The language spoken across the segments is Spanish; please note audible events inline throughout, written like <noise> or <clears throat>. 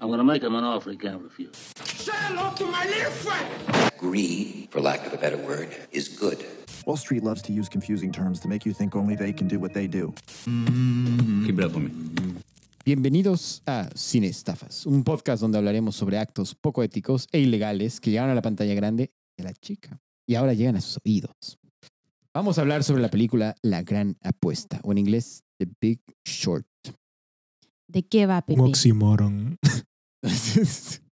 I'm gonna make him an offer he can't refuse. Greed, for lack of a better word, is good. Wall Street loves to use confusing terms to make you think only they can do what they do. Keep it up for me. Bienvenidos a Cine Estafas, un podcast donde hablaremos sobre actos poco éticos e ilegales que llegaron a la pantalla grande de la chica y ahora llegan a sus oídos. Vamos a hablar sobre la película La Gran Apuesta, o en inglés The Big Short. ¿De qué va, Pepe? Un oxímoron. <laughs>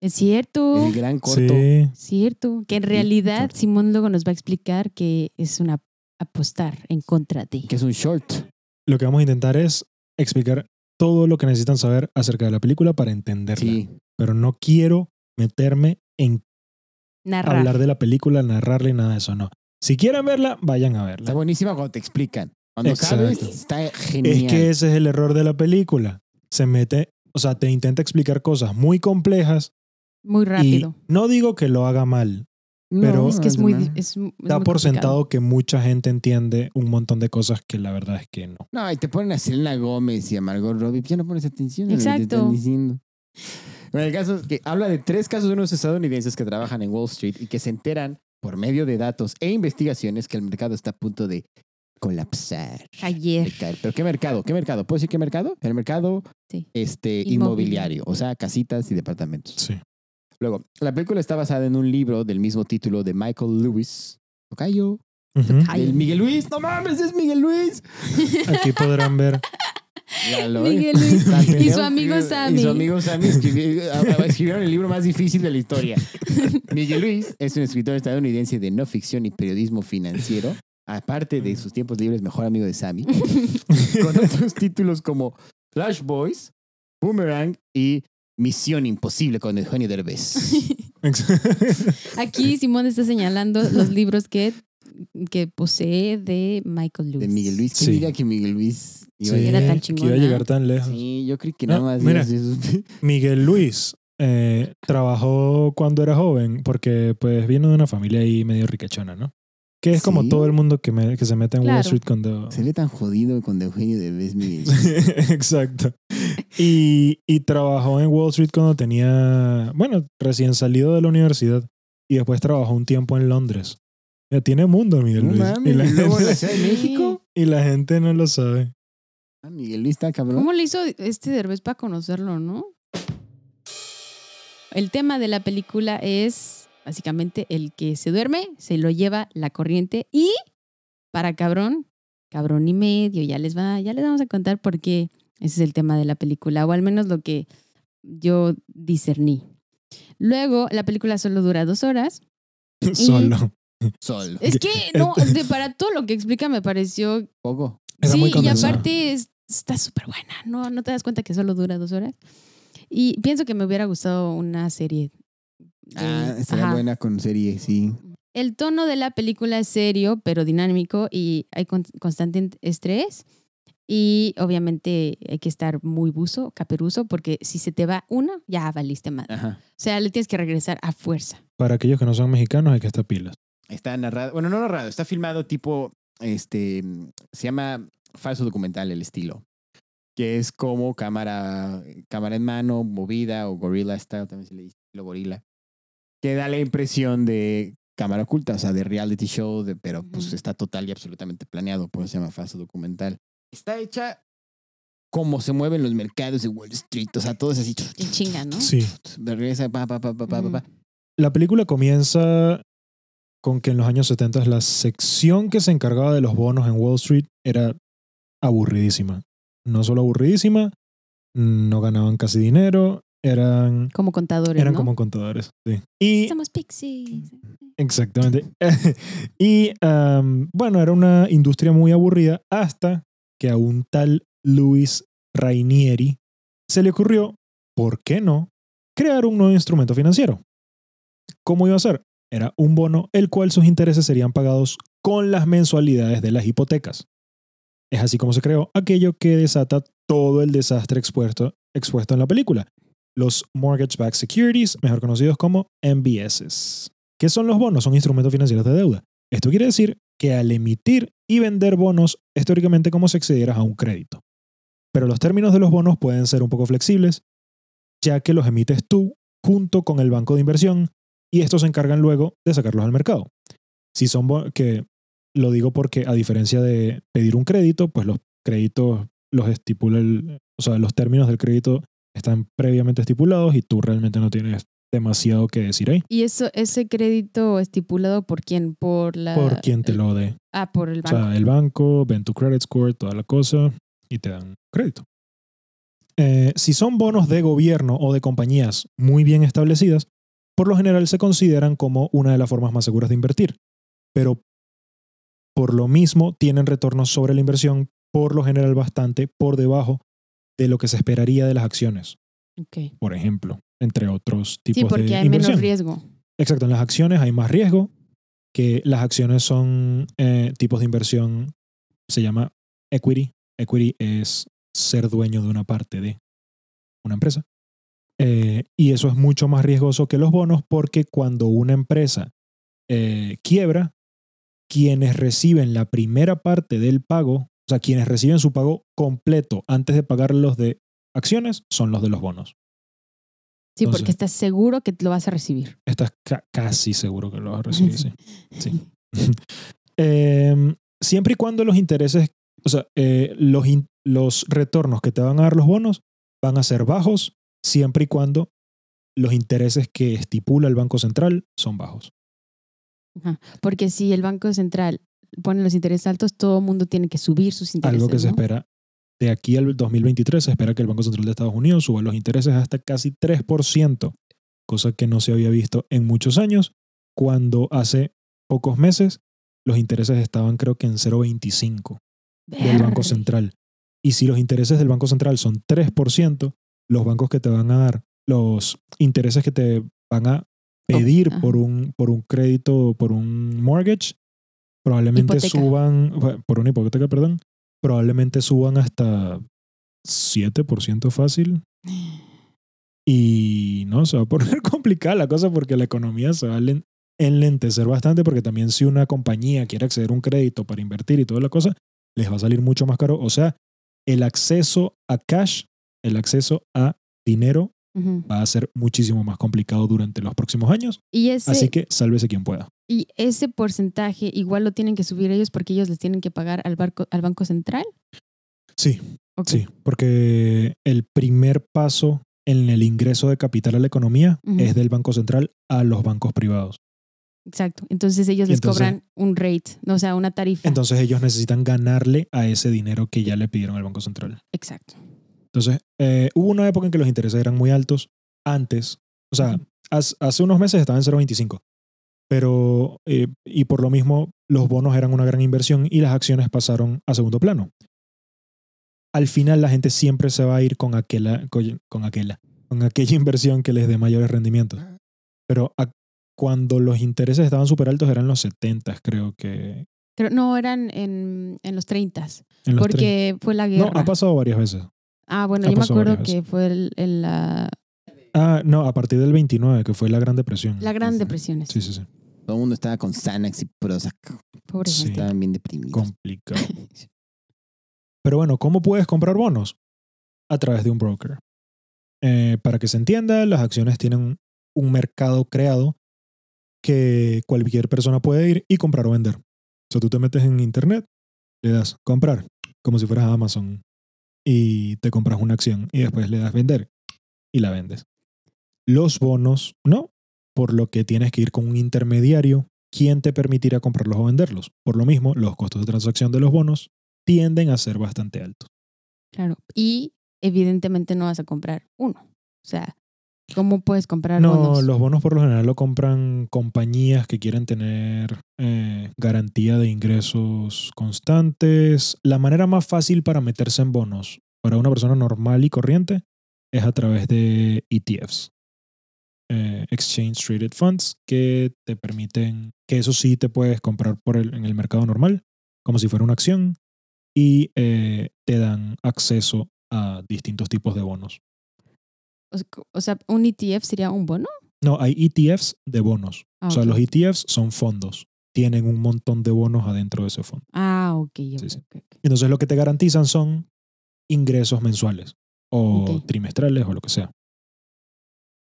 Es cierto, El gran corto. Sí. cierto. Que en realidad short. Simón luego nos va a explicar que es una apostar en contra de. que es un short. Lo que vamos a intentar es explicar todo lo que necesitan saber acerca de la película para entenderla. Sí. Pero no quiero meterme en Narrar. hablar de la película, narrarle nada de eso, no. Si quieren verla, vayan a Está verla. buenísima cuando te explican. Cuando Exacto. sabes, está genial. Es que ese es el error de la película. Se mete, o sea, te intenta explicar cosas muy complejas Muy rápido. y no digo que lo haga mal. No, pero- es que es muy. Es, es Da muy por complicado. sentado que mucha gente entiende un montón de cosas que la verdad es que no. No, y te ponen a Selena Gómez y a Margot Robbie, ya no pones atención a lo que te Exacto. están diciendo. Bueno, el caso es que habla de tres casos de unos estadounidenses que trabajan en Wall Street y que se enteran por medio de datos e investigaciones que el mercado está a punto de colapsar. Ayer. caer. ¿Pero qué mercado? ¿Qué mercado? ¿Puedo decir qué mercado? El mercado Sí. este, Inmobiliario. inmobiliario, o sea, casitas y departamentos. Sí. Luego, la película está basada en un libro del mismo título de Michael Lewis. Tocayo. El Miguel Luis. No mames, es Miguel Luis. Aquí podrán ver. Miguel Luis. <laughs> Y su amigo Y Sammy. su amigo Sammy escribieron el libro más difícil de la historia. <laughs> Miguel Luis es un escritor estadounidense de no ficción y periodismo financiero. Aparte de sus tiempos libres, mejor amigo de Sammy. <laughs> con otros títulos como Flash Boys, Boomerang y Misión Imposible con Eugenio Derbez. <laughs> <laughs> Aquí Simón está señalando los libros que, que posee de Michael Lewis. De Miguel Luis. ¿Quién Sí. diría que Miguel Luis iba Sí, a Era tan que iba a llegar tan lejos. Sí, yo creí que No, nada más. mira. Miguel Luis eh, trabajó cuando era joven porque pues vino de una familia ahí medio ricachona, ¿no? Que es como Sí. todo el mundo que, me- que se mete en Wall. Street cuando... Se ve tan jodido con Eugenio Derbez, Miguel. Exacto. Y, y trabajó en Wall Street cuando tenía, bueno, recién salido de la universidad. Y después trabajó un tiempo en Londres. Ya tiene mundo, Miguel No Luis. mames, y, la y luego en la gente, de México. y la gente no lo sabe. Ah, Miguel Luis está cabrón. ¿Cómo le hizo este Derbez para conocerlo, no? El tema de la película es básicamente el que se duerme, se lo lleva la corriente y para cabrón, cabrón y medio, ya les va, ya les vamos a contar por qué ese es el tema de la película, o al menos lo que yo discerní. Luego, la película solo dura dos horas. <laughs> Solo. Solo. Es que, <laughs> no, de, para todo lo que explica me pareció Poco. Era sí, muy y aparte es- está súper buena. No, no te das cuenta que solo dura dos horas. Y pienso que me hubiera gustado una serie. Ah, estaría ajá. buena con serie, sí. El tono de la película es serio, pero dinámico y hay con- constante estrés. Y obviamente hay que estar muy buzo, caperuso, porque si se te va una, ya valiste mal. Ajá. O sea, le tienes que regresar a fuerza. Para aquellos que no son mexicanos hay que estar pilas. Está narrado, bueno, no narrado, está filmado tipo, este, se llama falso documental el estilo, que es como cámara, cámara en mano, movida o gorilla style, también se le dice estilo gorila, que da la impresión de cámara oculta, o sea, de reality show, de, pero pues está total y absolutamente planeado, por eso se llama falso documental. Está hecha como se mueven los mercados de Wall Street, o sea, todo es así. En chinga, ¿no? Sí. Regresa, pa, pa, pa, pa, pa, pa, pa. La película comienza con que en los años 70 la sección que se encargaba de los bonos en Wall Street era aburridísima. No solo aburridísima, no ganaban casi dinero, eran, Como contadores, eran ¿no? como contadores. Sí. Y Somos pixies. Exactamente. <laughs> y bueno, era una industria muy aburrida hasta que a un tal Luis Rainieri se le ocurrió, ¿por qué no?, crear un nuevo instrumento financiero. ¿Cómo iba a ser? Era un bono el cual sus intereses serían pagados con las mensualidades de las hipotecas. Es así como se creó aquello que desata todo el desastre expuesto, expuesto en la película, los Mortgage Backed Securities, mejor conocidos como MBSs. ¿Qué son los bonos? Son instrumentos financieros de deuda. Esto quiere decir que al emitir y vender bonos es teóricamente como si accedieras a un crédito. Pero los términos de los bonos pueden ser un poco flexibles, ya que los emites tú junto con el banco de inversión y estos se encargan luego de sacarlos al mercado. Si son que lo digo porque a diferencia de pedir un crédito, pues los créditos los estipula el, o sea, los términos del crédito están previamente estipulados y tú realmente no tienes demasiado que decir ahí ¿Y eso, ese crédito estipulado por quién? Por la... por quien te lo dé. Ah, por el O banco. sea, el banco, ven tu credit score, toda la cosa y te dan crédito. Eh, si son bonos de gobierno o de compañías muy bien establecidas, por lo general se consideran como una de las formas más seguras de invertir. Pero por lo mismo tienen retornos sobre la inversión, por lo general bastante por debajo de lo que se esperaría de las acciones, por ejemplo, entre otros tipos Sí, porque de hay inversión. menos riesgo. Exacto, en las acciones hay más riesgo, que las acciones son eh, tipos de inversión, se llama equity. Equity es ser dueño de una parte de una empresa. Eh, y eso es mucho más riesgoso que los bonos porque cuando una empresa eh, quiebra, quienes reciben la primera parte del pago, o sea, quienes reciben su pago completo antes de pagar los de acciones, son los de los bonos. Sí, Entonces- porque estás seguro que lo vas a recibir. Estás ca- casi seguro que lo vas a recibir, sí. <laughs> Sí. <laughs> Em, siempre y cuando los intereses, o sea, eh, los, los retornos que te van a dar los bonos van a ser bajos, siempre y cuando los intereses que estipula el Banco Central son bajos. Porque si el Banco Central pone los intereses altos, todo el mundo tiene que subir sus intereses. Algo que se espera de aquí al 2023, se espera que el Banco Central de Estados Unidos suba los intereses hasta casi 3%, cosa que no se había visto en muchos años, cuando hace pocos meses los intereses estaban creo que en 0,25. del Banco. Central. Y si los intereses del Banco Central son 3%, los bancos que te van a dar, los intereses que te van a pedir por un, por un crédito, por un mortgage, probablemente Hipoteca. suban, por una hipoteca, perdón, probablemente suban hasta 7% fácil. <gasps> Y no, se va a poner <laughs> complicada la cosa porque la economía se va a len- enlentecer bastante porque también si una compañía quiere acceder a un crédito para invertir y toda la cosa, les va a salir mucho más caro. O sea, el acceso a cash, el acceso a dinero Va a ser muchísimo más complicado durante los próximos años. Y ese, Así que sálvese quien pueda. y ese porcentaje igual lo tienen que subir ellos porque ellos les tienen que pagar al, barco, al Banco Central. Sí, sí, porque el primer paso en el ingreso de capital a la economía es del Banco Central a los bancos privados. Exacto. Entonces ellos les entonces- cobran un rate, o sea, una tarifa. Entonces ellos necesitan ganarle a ese dinero que ya le pidieron al Banco Central. Exacto. Entonces, eh, hubo una época en que los intereses eran muy altos antes. O sea, hace, hace unos meses estaban en 0.25. Pero, eh, y por lo mismo, los bonos eran una gran inversión y las acciones pasaron a segundo plano. Al final, la gente siempre se va a ir con aquella, con, con aquella, con aquella inversión que les dé mayores rendimientos. Pero a- cuando los intereses estaban súper altos eran los 70, creo que. Creo, no, eran en, en los 30 En los porque fue la 30. guerra. No, ha pasado varias veces. Ah, bueno, ha yo me acuerdo varias que fue el- en la, Ah, no, a partir del 29, que fue la Gran Depresión. la Gran Depresión. Sí, sí, sí. Todo el mundo estaba con Xanax y Prozac. Pobre Sí. gente. Estaban bien deprimidos. complicado. <laughs> Pero bueno, ¿cómo puedes comprar bonos? A través de un broker. Eh, para que se entienda, las acciones tienen un mercado creado que cualquier persona puede ir y comprar o vender. O sea, tú te metes en internet, le das comprar, como si fueras a Amazon, y te compras una acción y después le das vender y la vendes. Los bonos, no, por lo que tienes que ir con un intermediario quien te permitirá comprarlos o venderlos. Por lo mismo, los costos de transacción de los bonos tienden a ser bastante altos. Claro. Y evidentemente no vas a comprar uno. O sea, ¿cómo puedes comprar No, bonos? los bonos por lo general lo compran compañías que quieren tener eh, garantía de ingresos constantes. La manera más fácil para meterse en bonos para una persona normal y corriente es a través de ETFs. eh, Exchange Traded Funds, que te permiten, que eso sí te puedes comprar por el, en el mercado normal, como si fuera una acción, y eh, te dan acceso a distintos tipos de bonos. O sea, ¿un ETF sería un bono? No, hay ETFs de bonos. Ah, O sea, los ETFs son fondos. Tienen un montón de bonos adentro de ese fondo. Ah, ok. ok, Sí, sí. ok, ok. Entonces lo que te garantizan son ingresos mensuales o trimestrales o lo que sea.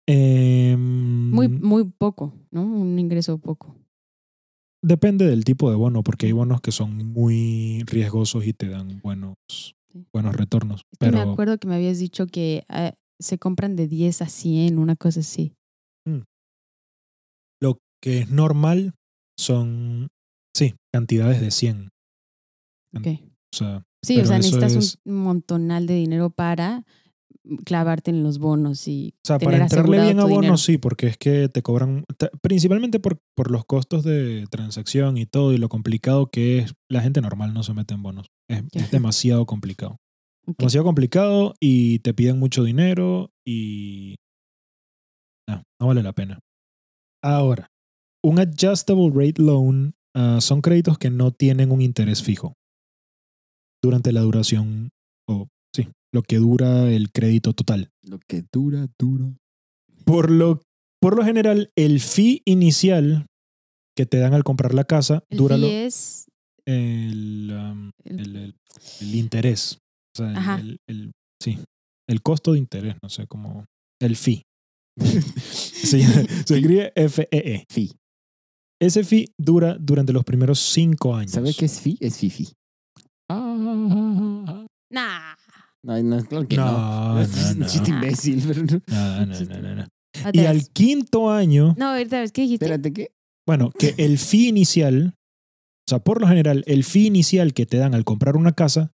Em, Muy, muy poco, ¿no? Un ingreso poco. Depende del tipo de bono, porque hay bonos que son muy riesgosos y te dan buenos, buenos retornos. Es que me Pero acuerdo que me habías dicho que ah, se compran de 10 a 100, una cosa así. lo que es normal son, sí, cantidades de 100. Ok. O sea, Sí, o sea, necesitas es- un montonal de dinero para clavarte en los bonos y O sea, tener para entrarle bien a dinero. bonos, sí, porque es que te cobran, te- principalmente por, por los costos de transacción y todo, y lo complicado que es, la gente normal no se mete en bonos. Es demasiado complicado. Ok. Demasiado complicado y te piden mucho dinero y... No, no vale la pena. Ahora, un adjustable rate loan ah, son créditos que no tienen un interés fijo durante la duración, o sí, lo que dura el crédito total. Lo que dura, dura. Por lo, por lo general, el fee inicial que te dan al comprar la casa El dura fee lo- es el, um, el- el, el- el interés. O sea, el- el- el- sí, el costo de interés, no sé cómo. El fee. <laughs> se, <laughs> se escribe FEE. Fi. Ese fee dura durante los primeros cinco años. ¿Sabes qué es fi? Es fifi. Ah. Nah. No, no, claro que No, no. <laughs> no, Es un no. chiste imbécil. pero no. No, no, no, no. Otra Y al quinto año, No, ahorita ves, ¿qué dijiste? Espérate, ¿qué? Bueno, que el fee inicial, o sea, por lo general, el fee inicial que te dan al comprar una casa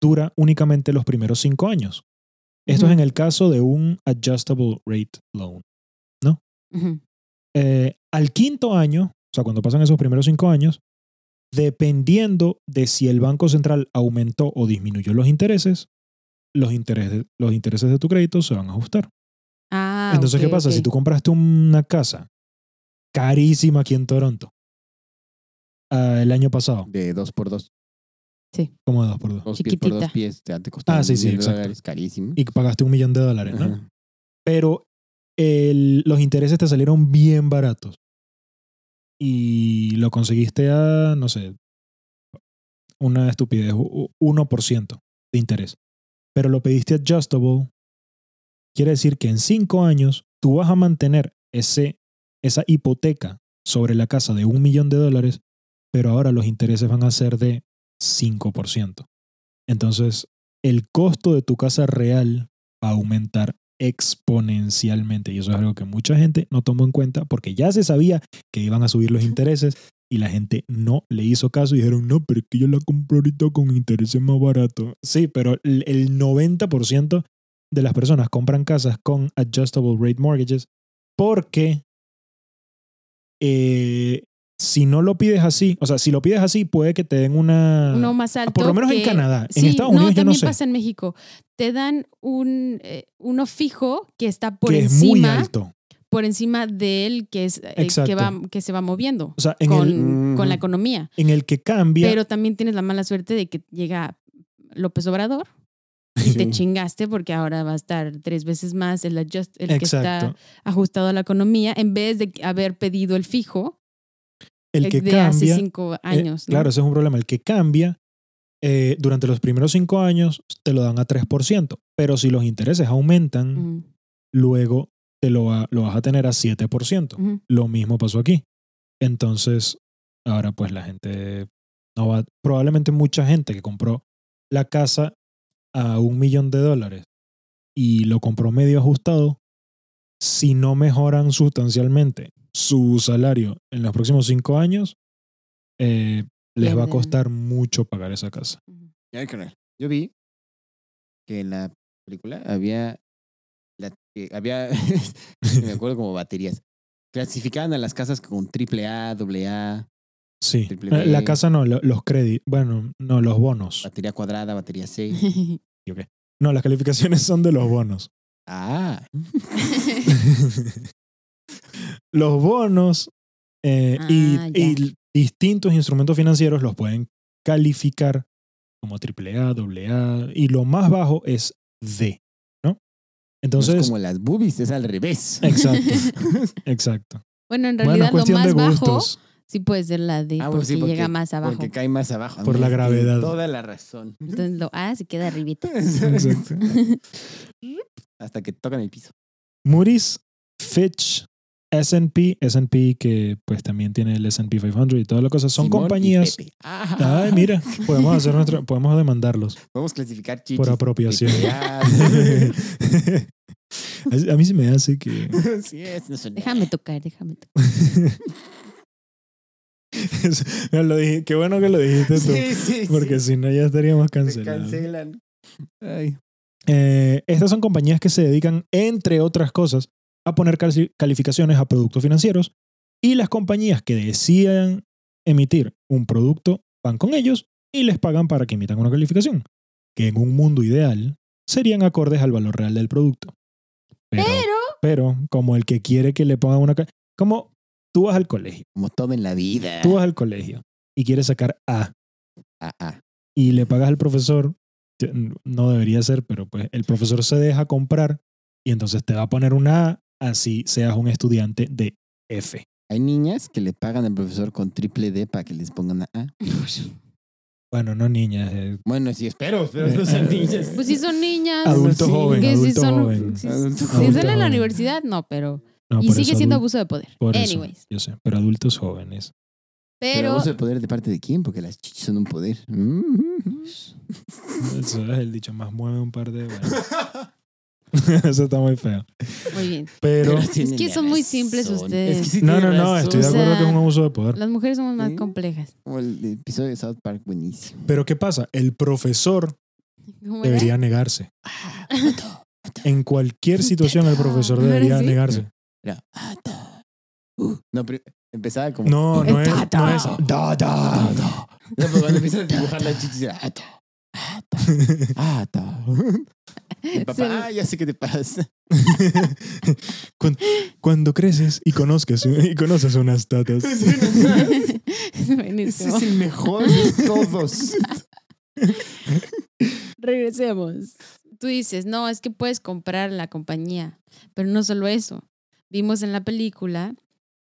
dura únicamente los primeros cinco años. Esto es en el caso de un adjustable rate loan. Ujú. Eh, al quinto año, o sea, cuando pasan esos primeros cinco años, dependiendo de si el Banco Central aumentó o disminuyó los intereses, los intereses, los intereses de tu crédito se van a ajustar. Ah, Entonces, ¿qué pasa? Si tú compraste una casa carísima aquí en Toronto ah, el año pasado, De dos por dos. Como de dos por dos, Dos pies por dos Chiquitita. pies. Te, te costó Ah, sí, sí, exacto. dólares, carísimo. y pagaste un millón de dólares, ¿no? Ajá. Pero el- los intereses te salieron bien baratos. Y lo conseguiste a, no sé, una estupidez, u- u- 1% de interés. Pero lo pediste adjustable. Quiere decir que en cinco años tú vas a mantener ese, esa hipoteca sobre la casa de un millón de dólares, pero ahora los intereses van a ser de 5%. Entonces, el costo de tu casa real va a aumentar exponencialmente. Y eso es algo que mucha gente no tomó en cuenta porque ya se sabía que iban a subir los intereses y la gente no le hizo caso y dijeron, no, pero es que yo la compro ahorita con intereses más baratos. Sí, pero el el 90% de las personas compran casas con adjustable rate mortgages porque eh, si no lo pides así, o sea, si lo pides así, puede que te den una... Uno más alto. Por lo menos en Canadá. En Sí, Estados Unidos yo no también sé. pasa en México. Te dan un eh, uno fijo que está por que es muy encima, alto. por encima del que es eh, que va que se va moviendo O sea, en, con, el, con la economía. en el que cambia... Pero también tienes la mala suerte de que llega López Obrador y te Sí. chingaste porque ahora va a estar tres veces más el, adjust, el que está ajustado a la economía en vez de haber pedido el fijo el que de cambia... hace cinco eh. Claro, ese es un problema. El que cambia eh, durante los primeros cinco años te lo dan a 3%, pero si los intereses aumentan, luego te lo, va- lo vas a tener a 7%. ujú. Lo mismo pasó aquí. Entonces, ahora pues la gente no va, probablemente mucha gente que compró la casa a un millón de dólares y lo compró medio ajustado, si no mejoran sustancialmente su salario en los próximos cinco años, eh, les va a costar mucho pagar esa casa. Yo vi que en la película había. la- que había. <laughs> me acuerdo como baterías. Clasificaban a las casas con triple A, doble A, Sí. Triple La casa no, lo- los créditos, bueno, no, los bonos. batería cuadrada, batería C. <laughs> No, las calificaciones son de los bonos. Ah. <laughs> los bonos eh, y, Ah, y distintos instrumentos financieros los pueden calificar como AAA, AA y lo más bajo es D, ¿no? No Entonces, es como las boobies, es al revés. exacto, <laughs> exacto. bueno, en realidad lo de más bajo. Sí puede ser la D, Ah, porque, sí, porque- llega más abajo. Porque cae más abajo. Por la gravedad. Toda la razón. Entonces lo A se queda arribita. <laughs> Exacto. <laughs> Hasta que tocan el piso. Moody's, Fitch, S&P, S&P que pues también tiene el S&P 500 y toda la cosa, son Simón y compañías... Pepe. Ajá. Ay, mira, podemos hacer nuestra, <laughs> podemos demandarlos Podemos clasificar chichis. por apropiación. <laughs> a mí se me hace que <laughs> sí, es, no son Déjame tocar, déjame tocar. Me lo dije, qué bueno que lo dijiste tú, Sí, sí, porque sí. si no ya estaríamos Se cancelados. cancelan. Ay. Eh, estas son compañías que se dedican, entre otras cosas, a poner cali- calificaciones a productos financieros y las compañías que decidan emitir un producto van con ellos y les pagan para que emitan una calificación, que en un mundo ideal serían acordes al valor real del producto. Pero, Pero, pero como el que quiere que le pongan una... Como tú vas al colegio, Como todo en la vida. tú vas al colegio y quieres sacar A Ah, ah. y le pagas al profesor, no debería ser, pero pues el profesor se deja comprar y entonces te va a poner una A, así seas un estudiante de F. Hay niñas que le pagan al profesor con triple D para que les pongan una A. <laughs> Bueno, no niñas, eh, Bueno, sí, espero, pero no son niñas. pues si son niñas. adulto sí, joven, que si adulto son, joven. Si, Adulto si joven. están en la universidad, no, pero. No, y sigue eso siendo abuso de poder. por eso, Anyways. yo sé, pero adultos jóvenes. Pero Pero. abuso de poder de parte de quién? Porque las chichis son un poder. Eso es el dicho más mueve un par de... bueno. <laughs> <laughs> eso está muy feo. Muy bien. Pero... tienen que son muy simples ustedes. Es que sí No, no, no, razón. estoy de O acuerdo sea, que es un abuso de poder. Las mujeres somos más Sí. complejas. Como el episodio de South Park, buenísimo. Pero ¿qué pasa? El profesor debería negarse. En cualquier <laughs> situación el profesor debería ¿Sí? negarse. Era, "Ah, ta". Uh, no, pero empezaba como. No, no es, no es da, da. No, pero cuando empiezas a dibujar las chichis, era, "Ah, ta, <laughs> ah, ta, ah, ta". El papá, ah, ya sé qué te pasa. <laughs> Cuando, cuando creces y conozcas y conoces unas tatas. <laughs> <laughs> Ese es el mejor de todos. Regresemos. Tú dices, no, es que puedes comprar la compañía, pero no solo eso. Vimos en la película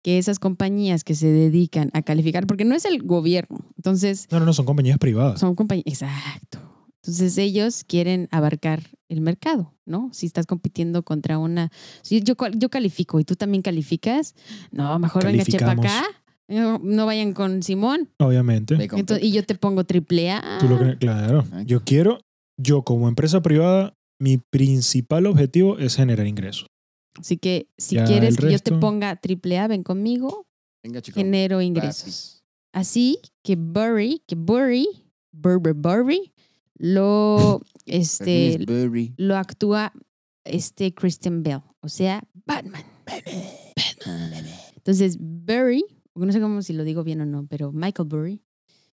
que esas compañías que se dedican a calificar, porque no es el gobierno, entonces No, no, no, son compañías privadas. son compañías, exacto. Entonces ellos quieren abarcar el mercado, ¿no? Si estás compitiendo contra una, si yo, yo califico y tú también calificas, no, mejor venga chepa acá, no, no vayan con Simón, Obviamente. Entonces, y yo te pongo triple A. Tú lo que- claro. Yo quiero, yo como empresa privada, mi principal objetivo es generar ingresos. Así que si Ya quieres que yo te ponga triple A, ven conmigo, Venga, chico. genero ingresos. Así que Burry, que Burry, Burber Burry, lo, este, lo actúa este Christian Bell, o sea, Batman. Entonces, Burry, no sé cómo si lo digo bien o no, pero Michael Burry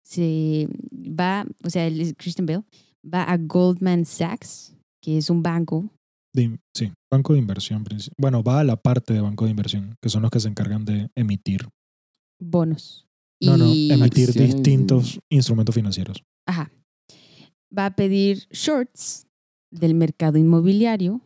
se va, o sea, es Christian Bell, va a Goldman Sachs, que es un banco De sí, banco de inversión. Bueno, va a la parte de banco de inversión, que son los que se encargan de emitir. bonos. No, no, Y- emitir Acciones. distintos instrumentos financieros. Ajá. Va a pedir shorts del mercado inmobiliario.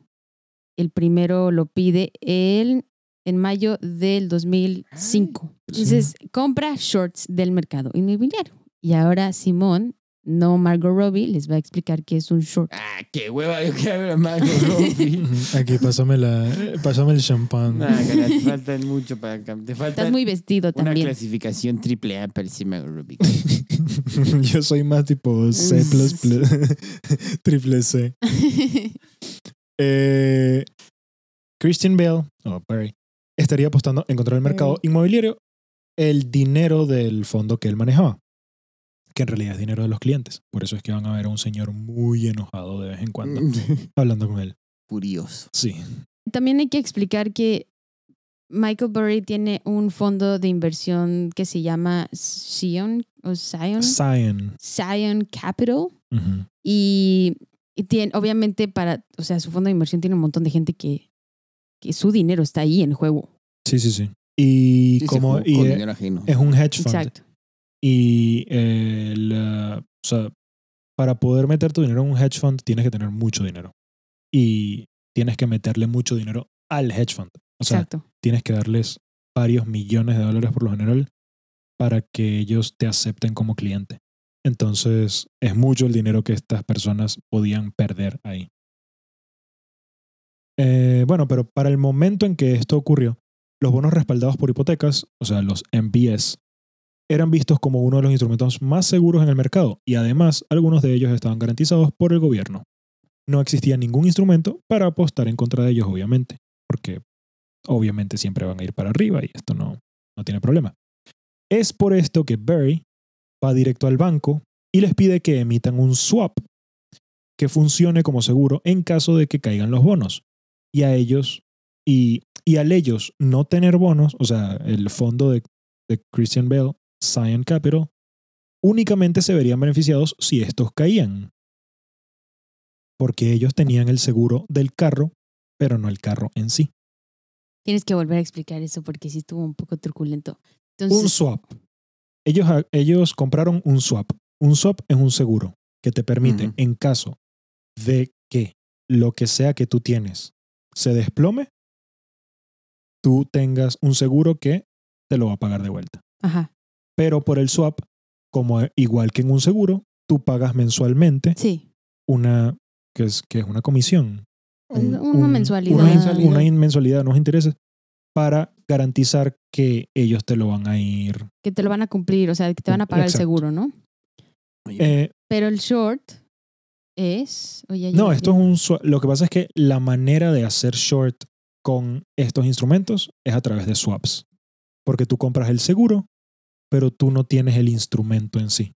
El primero lo pide el, en mayo del 2005. Entonces, compra shorts del mercado inmobiliario. Y ahora Simón, no Margot Robbie, les va a explicar qué es un short. Ah, qué hueva, yo quiero ver a Margot Robbie. <laughs> Aquí pásame, la, pásame el champán. Nah, cara, te faltan mucho para cam- Te falta Estás muy vestido una también. clasificación triple A para decir Margot Robbie. <laughs> Yo soy más tipo C++, <laughs> triple C. Eh, Christian Bale, o estaría apostando en contra del mercado inmobiliario el dinero del fondo que él manejaba, que en realidad es dinero de los clientes. Por eso es que van a ver a un señor muy enojado de vez en cuando <laughs> hablando con él. Furioso. Sí, También hay que explicar que Michael Burry tiene un fondo de inversión que se llama Sion o Zion, Zion. Zion Capital. Y, y tiene, obviamente, para, o sea, su fondo de inversión tiene un montón de gente que, que su dinero está ahí en juego. Sí, sí, sí. Y Sí, como y ajeno. es un hedge fund. Exacto. Y eh, la- o sea, para poder meter tu dinero en un hedge fund tienes que tener mucho dinero. Y tienes que meterle mucho dinero al hedge fund. O sea, Exacto. tienes que darles varios millones de dólares por lo general para que ellos te acepten como cliente. Entonces, es mucho el dinero que estas personas podían perder ahí. Eh, bueno, pero para el momento en que esto ocurrió, los bonos respaldados por hipotecas, o sea, los MBS, eran vistos como uno de los instrumentos más seguros en el mercado y además algunos de ellos estaban garantizados por el gobierno. No existía ningún instrumento para apostar en contra de ellos, obviamente, porque obviamente siempre van a ir para arriba y esto no, no tiene problema. Es por esto que Barry va directo al banco y les pide que emitan un swap que funcione como seguro en caso de que caigan los bonos. Y a ellos, y, y al ellos no tener bonos, o sea, el fondo de, de Christian Bale, Cyan Capital, únicamente se verían beneficiados si estos caían. Porque ellos tenían el seguro del carro, pero no el carro en sí. Tienes que volver a explicar eso porque sí estuvo un poco truculento. Un swap. Ellos, ellos compraron un swap. Un swap es un seguro que te permite, en caso de que lo que sea que tú tienes se desplome, tú tengas un seguro que te lo va a pagar de vuelta. ajá, Pero por el swap, como igual que en un seguro, tú pagas mensualmente sí. una, que es, que es una comisión. Un- Una un- mensualidad. Una, mensualidad. una mensualidad, unos intereses, para garantizar que ellos te lo van a ir. Que te lo van a cumplir, o sea, que te van a pagar Exacto. el seguro, ¿no? Eh, Pero el short es. Oye, no, ya- esto es un. swa- Lo que pasa es que la manera de hacer short con estos instrumentos es a través de swaps. Porque tú compras el seguro, pero tú no tienes el instrumento en sí.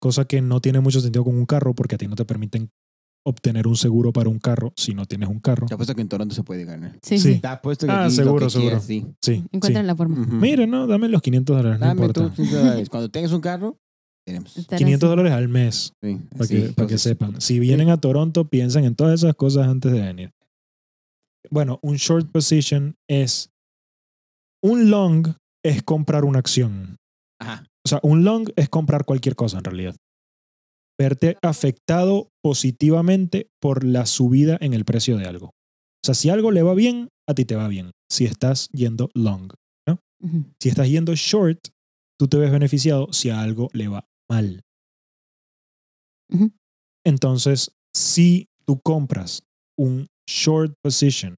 Cosa que no tiene mucho sentido con un carro porque a ti no te permiten obtener un seguro para un carro si no tienes un carro. Te apuesto que en Toronto se puede ganar. Sí, Sí. Te apuesto que Ah, aquí lo seguro, que seguro. quieras, sí. Sí. Encuentran sí. la forma. Mira, no, dame los 500 dólares, no Dame importa. tú 500 dólares. Cuando tengas un carro, tenemos. Estarás- 500 dólares al mes, Sí, para que, para que sepan. Si vienen a Toronto, piensen en todas esas cosas antes de venir. Bueno, un short position es... Un long es comprar una acción. Ajá. O sea, un long es comprar cualquier cosa en realidad. Verte afectado positivamente por la subida en el precio de algo. O sea, si algo le va bien, a ti te va bien. Si estás yendo long. Ujú. Si estás yendo short, tú te ves beneficiado si a algo le va mal. Entonces, si tú compras un short position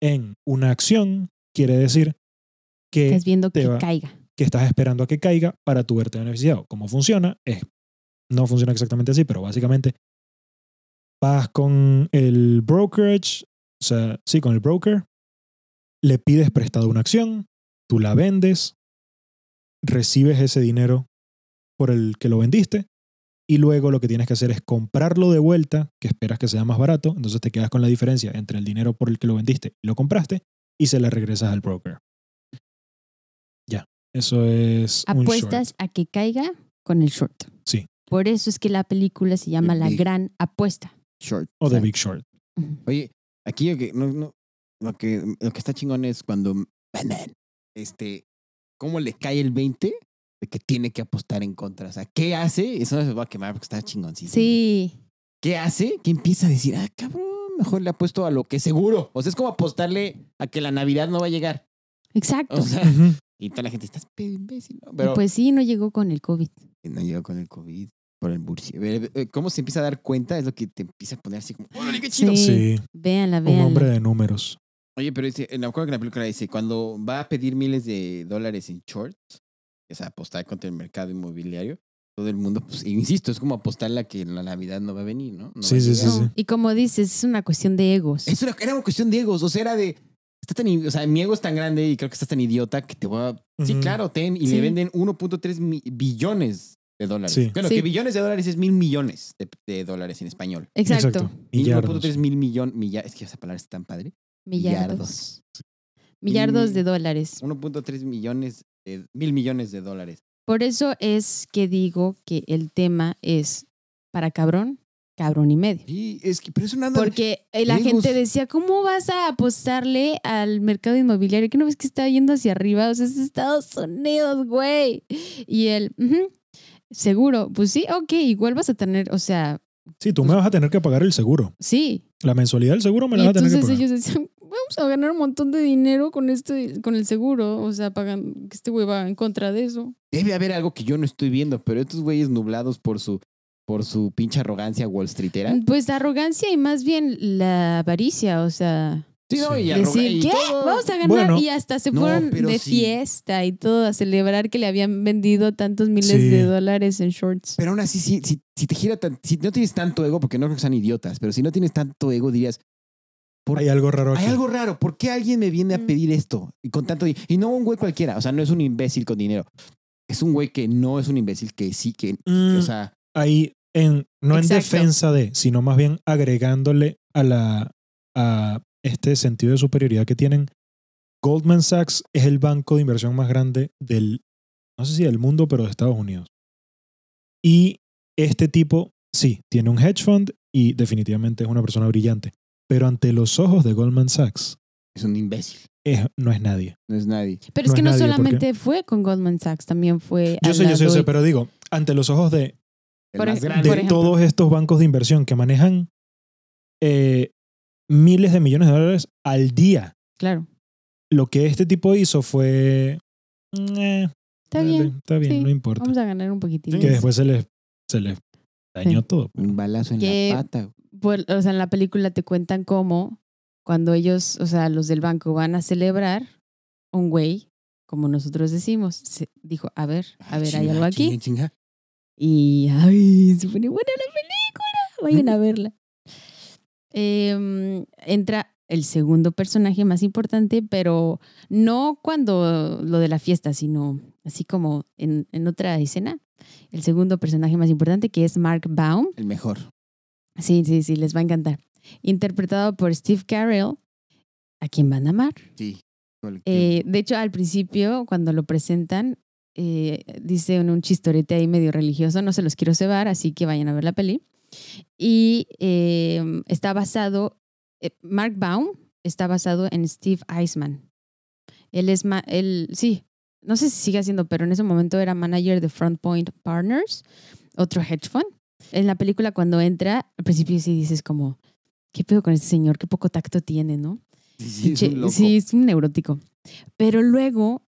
en una acción, quiere decir que, Estás viendo que va- caiga. que estás esperando a que caiga para tu verte beneficiado. ¿Cómo funciona? Es, no funciona exactamente así, pero básicamente vas con el brokerage, o sea, sí, con el broker, le pides prestado una acción, tú la vendes, recibes ese dinero por el que lo vendiste y luego lo que tienes que hacer es comprarlo de vuelta, que esperas que sea más barato, entonces te quedas con la diferencia entre el dinero por el que lo vendiste y lo compraste y se la regresas al broker. Eso es un short. Apuestas a que caiga con el short. Sí. Por eso es que la película se llama La Gran Apuesta. Short. O The Big Short. Oye, aquí lo que, no, no, lo que, lo que está chingón es cuando Batman, este, cómo le cae el 20 de que tiene que apostar en contra. O sea, ¿qué hace? Eso no se va a quemar porque está chingoncísimo. Sí. ¿Qué hace? Que empieza a decir, ah, cabrón, mejor le apuesto a lo que seguro. O sea, es como apostarle a que la Navidad no va a llegar. Exacto. O sea. Y toda la gente, estás pedo imbécil, ¿no? Pero pues sí, no llegó con el COVID. no llegó con el COVID, por el bursi. Ve- ve- ¿Cómo se empieza a dar cuenta? Es lo que te empieza a poner así como, ¡órale, qué chido! Sí. Sí, Véanla, un véanla. hombre de números. Oye, pero dice, me acuerdo que en la película dice, cuando va a pedir miles de dólares en shorts, o sea, apostar contra el mercado inmobiliario, todo el mundo, pues, insisto, es como apostarle a que la Navidad no va a venir, ¿no? No Sí, sí, sí, Y como dices, es una cuestión de egos. Es una, era una cuestión de egos, o sea, era de, está tan, o sea, mi ego es tan grande y creo que estás tan idiota que te voy a, sí, claro, ten, y Sí. le venden 1.3 mi- billones de dólares. Sí. Bueno, Sí. que billones de dólares es mil millones de, de dólares en español. Exacto. Y Millardos. 1.3 mil millones, es que esa palabra es tan padre. Millardos. Millardos de dólares. 1.3 millones, de, mil millones de dólares. Por eso es que digo que el tema es para cabrón, cabrón y medio. Sí, es que, pero es una... onda- Porque la gente decía, ¿cómo vas a apostarle al mercado inmobiliario? ¿Que no ves que está yendo hacia arriba? O sea, es Estados Unidos, güey. Y él, "Ujú, seguro, pues sí, ok, igual vas a tener, o sea, Sí, tú me vas a tener que pagar el seguro. sí. La mensualidad del seguro me Y la vas a tener que entonces ellos decían, vamos a ganar un montón de dinero con este, con el seguro. O sea, pagan, que este güey va en contra de eso. Debe haber algo que yo no estoy viendo, pero estos güeyes nublados por su, por su pinche arrogancia Wall Streetera. Pues arrogancia y más bien la avaricia, o sea, Sí, no, y decir, y ¿qué? todo- Vamos a ganar. Bueno. y hasta se No, fueron de sí. fiesta y todo a celebrar que le habían vendido tantos miles Sí. de dólares en shorts. Pero aún así, si, si, si te gira tan, si no tienes tanto ego, porque no creo que sean idiotas, pero si no tienes tanto ego, dirías, por- Hay algo raro aquí. hay algo raro, ¿por qué alguien me viene a Mm. pedir esto? Y con tanto Y no un güey cualquiera, o sea, no es un imbécil con dinero. Es un güey que no es un imbécil, que sí, que, Mm, o sea, ahí, en, no en defensa de, sino más bien agregándole a la a este sentido de superioridad que tienen. Goldman Sachs es el banco de inversión más grande del, no sé si del mundo, pero de Estados Unidos. Y este tipo, sí, tiene un hedge fund y definitivamente es una persona brillante. Pero ante los ojos de Goldman Sachs, es un imbécil, es- no es nadie. no es nadie. Pero no es que es no nadie, solamente fue con Goldman Sachs, también fue. Yo sé, yo sé, yo sé, pero digo, ante los ojos de, El Por más ej- grande. por de todos estos bancos de inversión que manejan eh, miles de millones de dólares al día. Claro. Lo que este tipo hizo fue... eh, Está bien. Está bien, sí, no importa. Vamos a ganar un poquitín. Que después se les, se les dañó Sí. todo. Un balazo en Que- la pata. Pues, o sea, en la película te cuentan cómo cuando ellos, o sea, los del banco van a celebrar, un güey, como nosotros decimos, se dijo, a ver, a ver, hay algo aquí. Y, ay, se pone buena la película. Vayan a verla. Em, entra el segundo personaje más importante, pero no cuando lo de la fiesta, sino así como en, en otra escena. El segundo personaje más importante, que es Mark Baum. El mejor. Sí, sí, sí, les va a encantar. Interpretado por Steve Carell, a quien van a amar. Sí. Eh, de hecho, al principio, cuando lo presentan, eh, dice un, un chistorete ahí medio religioso, no se los quiero cebar, así que vayan a ver la peli. Y eh, está basado, eh, Mark Baum está basado en Steve Eisman. Él es, él, sí, no sé si sigue haciendo, pero en ese momento era manager de Front Point Partners, otro hedge fund. En la película, cuando entra, al principio sí dices como, ¿qué pedo con este señor? Qué poco tacto tiene, ¿no? sí, sí, es un loco. sí, es un neurótico. Pero luego,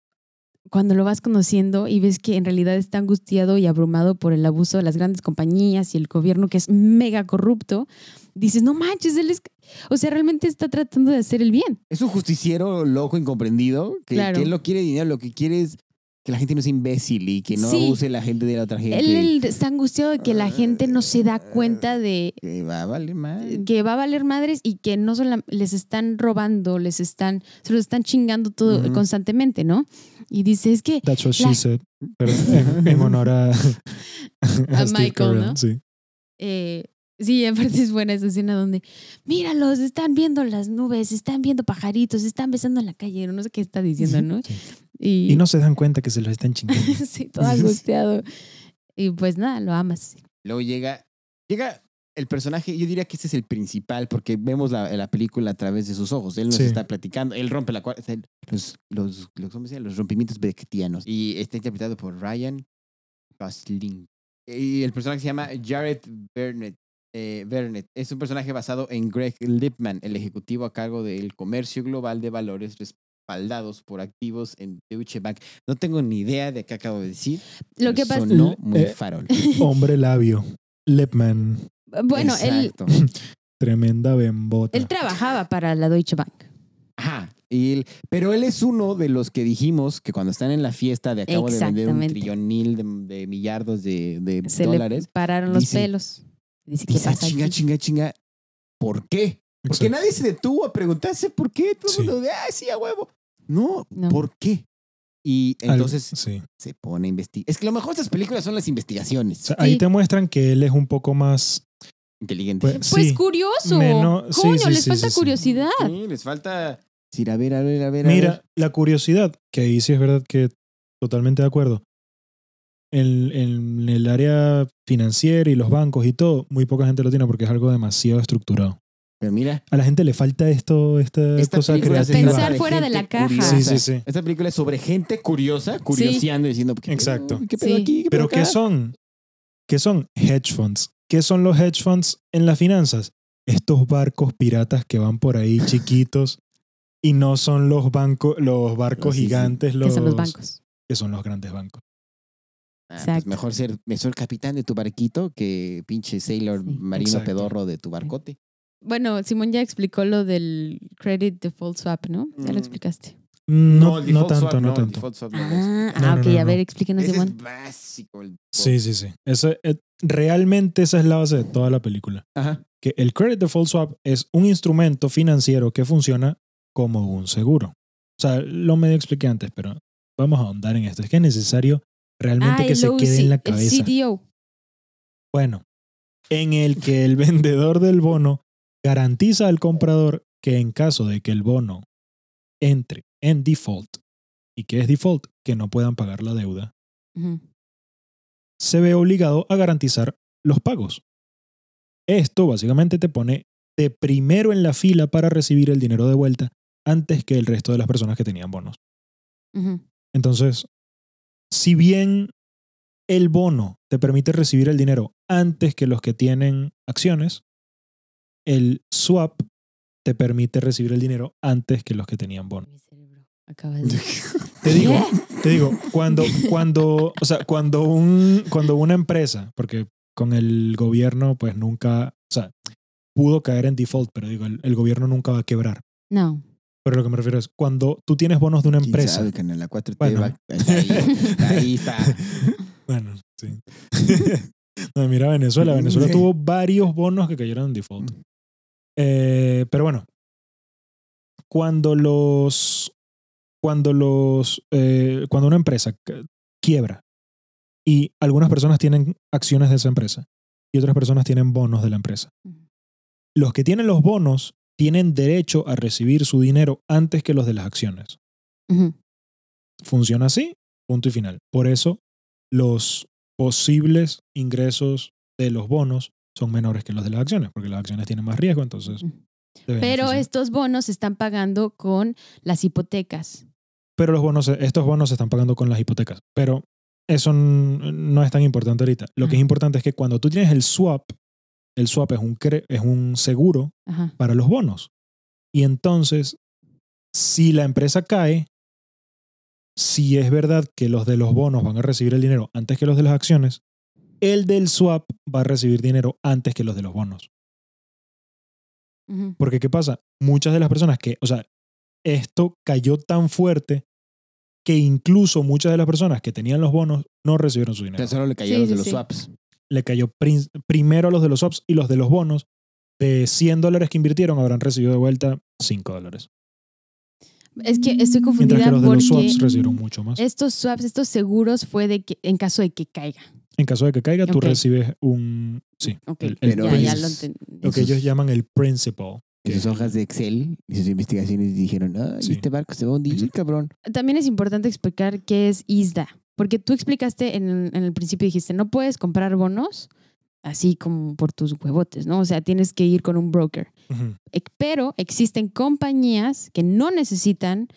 cuando lo vas conociendo y ves que en realidad está angustiado y abrumado por el abuso de las grandes compañías y el gobierno que es mega corrupto, dices, no manches, él es... O sea, realmente está tratando de hacer el bien. Es un justiciero loco, incomprendido, que, Claro. que él no quiere dinero, lo que quiere es que la gente no sea imbécil y que no Sí. abuse la gente de la otra gente. Él, él está angustiado de que la gente no se da cuenta de Que va a valer mal. que va a valer madres y que no solo les están robando, les están, se los están chingando todo constantemente, ¿no? Y dice, es que That's what La- she said. Pero en, en honor a, <laughs> <laughs> A Steve Michael, Carell, ¿no? Sí. Eh, sí, <laughs> aparte es buena esa escena donde, míralos, están viendo las nubes, están viendo pajaritos, están besando en la calle, no sé qué está diciendo, ¿no? Sí. Y, Y no se dan cuenta que se los están chingando. <laughs> sí, todo angustiado. Y pues nada, lo amas. Luego llega, llega el personaje, yo diría que este es el principal, porque vemos la, la película a través de sus ojos. Él nos Sí. está platicando, él rompe la cua- o sea, los, los, los, ¿cómo se llama? los rompimientos beckettianos. Y está interpretado por Ryan Gosling. Y el personaje se llama Jared Burnett. Eh. Es un personaje basado en Greg Lipman, el ejecutivo a cargo del comercio global de valores respaldados por activos en Deutsche Bank. No tengo ni idea de qué acabo de decir. Lo que pasa, sonó muy Eh, farol. <laughs> <laughs> Hombre labio. Lipman. bueno, él, Exacto. <laughs> Tremenda bembota. él trabajaba para la Deutsche Bank. Ajá. Y él- pero él es uno de los que dijimos que cuando están en la fiesta de acabo de vender un trillonil de, de millardos de, de Se dólares, le pararon los dice- pelos. Dice, ¿qué dice, "Ah, pasa chinga, aquí?". chinga, chinga. ¿Por qué? Porque Exacto. nadie se detuvo a preguntarse por qué. Todo el Sí. mundo de, ah, sí, a huevo. No, No. ¿por qué? Y Al- entonces sí. se pone a investigar. Es que lo mejor de estas películas son las O investigaciones. sea, ahí Sí. te muestran que él es un poco más. Inteligentes. Pues, Pues sí. curioso. Meno- sí, Coño, sí, les sí, falta sí, sí. curiosidad. Sí, les falta decir, a ver, a ver, a ver. a Mira, ver. la curiosidad, que ahí sí es verdad que totalmente de acuerdo. En, en el área financiera y los bancos y todo, muy poca gente lo tiene porque es algo demasiado estructurado. Pero mira, A la gente le falta esto, esta, esta cosa creativa. Pensar fuera de la caja. Sí, sí, sí. Esta película es sobre gente curiosa, curioseando y diciendo, ¿qué, Exacto. ¿qué pedo Sí. aquí? ¿Qué Pero pedo ¿qué acá? son? ¿Qué son hedge funds? ¿Qué son los hedge funds en las finanzas? Estos barcos piratas que van por ahí <laughs> chiquitos Y no son los bancos, los barcos Los- sí, sí. gigantes, que los, son los bancos. que son los grandes bancos. Ah, pues mejor ser, mejor capitán de tu barquito que pinche sailor Sí. marino Exacto. pedorro de tu barcote. Bueno, Simón ya explicó lo del credit default swap, ¿no? Ya lo Mm. explicaste. No, no tanto, swap no tanto. no. Ah, No, ah, no, ok, no, a ver, explíquenos, Ese Simón. es básico. el Sí, sí, sí. Eso, eh, realmente esa es la base de toda la película. Ajá. Que el credit default swap es un instrumento financiero que funciona como un seguro. O sea, lo medio expliqué antes, pero vamos a ahondar en esto. Es que es necesario realmente Ah, que el se quede en la El cabeza. CDO. Bueno, en el que el vendedor del bono garantiza al comprador que en caso de que el bono entre en default, ¿y que es default? Que no puedan pagar la deuda, se ve obligado a garantizar los pagos. Esto básicamente te pone de primero en la fila para recibir el dinero de vuelta antes que el resto de las personas que tenían bonos. Entonces, si bien el bono te permite recibir el dinero antes que los que tienen acciones, el swap te permite recibir el dinero antes que los que tenían bonos. Mi cerebro acaba de... <laughs> Te digo, te digo, cuando, cuando, o sea, cuando un, cuando una empresa, porque con el gobierno, pues nunca, o sea, pudo caer en default, pero digo, el, el gobierno nunca va a quebrar. No. Pero lo que me refiero es, cuando tú tienes bonos de una ¿Quién empresa, sabe, canal? La 4T Bueno. va- está ahí, ahí está. <laughs> Bueno, sí. <laughs> no, mira Venezuela. Venezuela tuvo varios bonos que cayeron en default. Eh, pero bueno, cuando los. Cuando los. eh, cuando una empresa quiebra y algunas personas tienen acciones de esa empresa y otras personas tienen bonos de la empresa. Los que tienen los bonos tienen derecho a recibir su dinero antes que los de las acciones. Funciona así, punto y final. Por eso los posibles ingresos de los bonos son menores que los de las acciones, porque las acciones tienen más riesgo, entonces... Pero estos bonos se están pagando con las hipotecas. Pero los bonos, estos bonos se están pagando con las hipotecas. Pero eso no es tan importante ahorita. Lo que es importante es que cuando tú tienes el swap, el swap es un, es un seguro Ajá. para los bonos. Y entonces, si la empresa cae, si es verdad que los de los bonos van a recibir el dinero antes que los de las acciones, el del swap va a recibir dinero antes que los de los bonos. Porque, ¿qué pasa? Muchas de las personas que, o sea, esto cayó tan fuerte que incluso muchas de las personas que tenían los bonos no recibieron su dinero. Entonces solo le cayó Sí, los de los sí. swaps. Le cayó prin- primero a los de los swaps y los de los bonos. De 100 dólares que invirtieron habrán recibido de vuelta 5 dólares. Es que estoy Mientras confundida que los de los swaps recibieron mucho más. estos swaps, estos seguros fue de que en caso de que caiga. En caso de que caiga, tú recibes un... Sí, Ok, el, el Pero ya, ya lo entendí. lo que ellos llaman el principal. En sus hojas de Excel y sus investigaciones dijeron, ah, Sí. este barco se va a hundir, cabrón. También es importante explicar qué es ISDA, porque tú explicaste en, en el principio, dijiste, no puedes comprar bonos así como por tus huevotes, ¿no? O sea, tienes que ir con un broker. Ujú. Ec- Pero existen compañías que no necesitan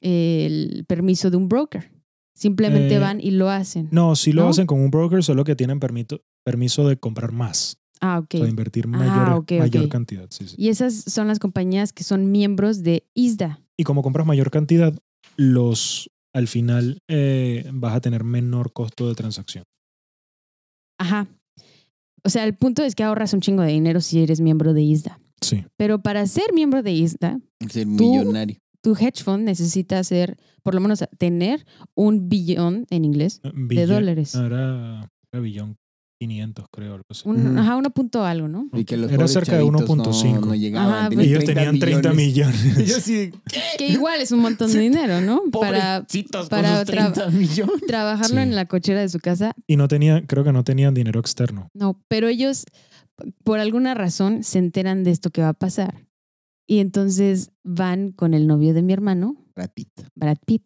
el permiso de un broker. Simplemente Eh, van y lo hacen. No, sí lo ¿No? hacen con un broker, solo que tienen permito- permiso de comprar más. Ah, ok. O sea, invertir Ah, mayor, ok, mayor ok. cantidad. Sí, sí. Y esas son las compañías que son miembros de ISDA. Y como compras mayor cantidad, los al final eh, vas a tener menor costo de transacción. Ajá. O sea, el punto es que ahorras un chingo de dinero si eres miembro de ISDA. Sí. Pero para ser miembro de ISDA, Ser Tú- millonario. tu hedge fund necesita ser, por lo menos tener un billón en inglés de dólares. Era, era billón 500, creo. Algo así. Un. Ajá, uno punto algo, ¿no? Y que los Era cerca de chavitos 1.5. No, no llegaban. Ajá, tenían Ellos tenían 30 millones. <laughs> Yo <laughs> sí, Que igual es un montón de dinero, ¿no? Para para con sus 30 millones. trabajarlo Sí. en la cochera de su casa. y no tenían, creo que no tenían dinero externo. No, pero ellos, por alguna razón, se enteran de esto que va a pasar. Y entonces van con el novio de mi hermano, Brad Pitt. Brad Pitt,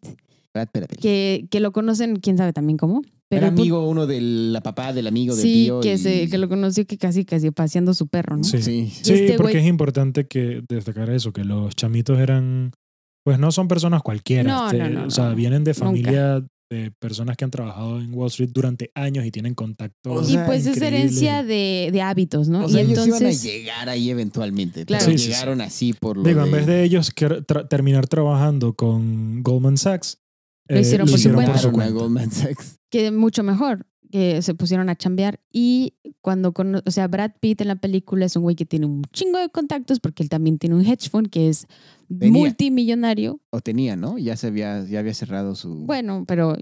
Brad Pitt, Pitt. que, que lo conocen, quién sabe también cómo. Pero Era amigo uno de la papá del amigo del sí, tío. que, y- se, que lo conoció que casi, casi paseando su perro, ¿no? Sí. Sí. Sí, este porque güey- es importante que destacar eso, que los chamitos eran, pues no son personas cualquiera. No, este, no, no, O sea, no. vienen de Nunca. familia de personas que han trabajado en Wall Street durante años y tienen contactos. O y pues es increíbles. herencia de, de hábitos, ¿no? O sea, y ellos iban a entonces, llegar ahí eventualmente. Claro. Pero Sí, sí, sí. llegaron así por lo Digo, en de- vez de ellos que tra- terminar trabajando con Goldman Sachs, eh, Lo hicieron por su cuenta. por su Claro, a cuenta. Goldman Sachs. que mucho mejor, que se pusieron a chambear. Y cuando, cono- o sea, Brad Pitt en la película es un güey que tiene un chingo de contactos porque él también tiene un hedge fund que es Tenía. multimillonario. O tenía, ¿no? Ya se había, ya había cerrado su... Bueno, pero,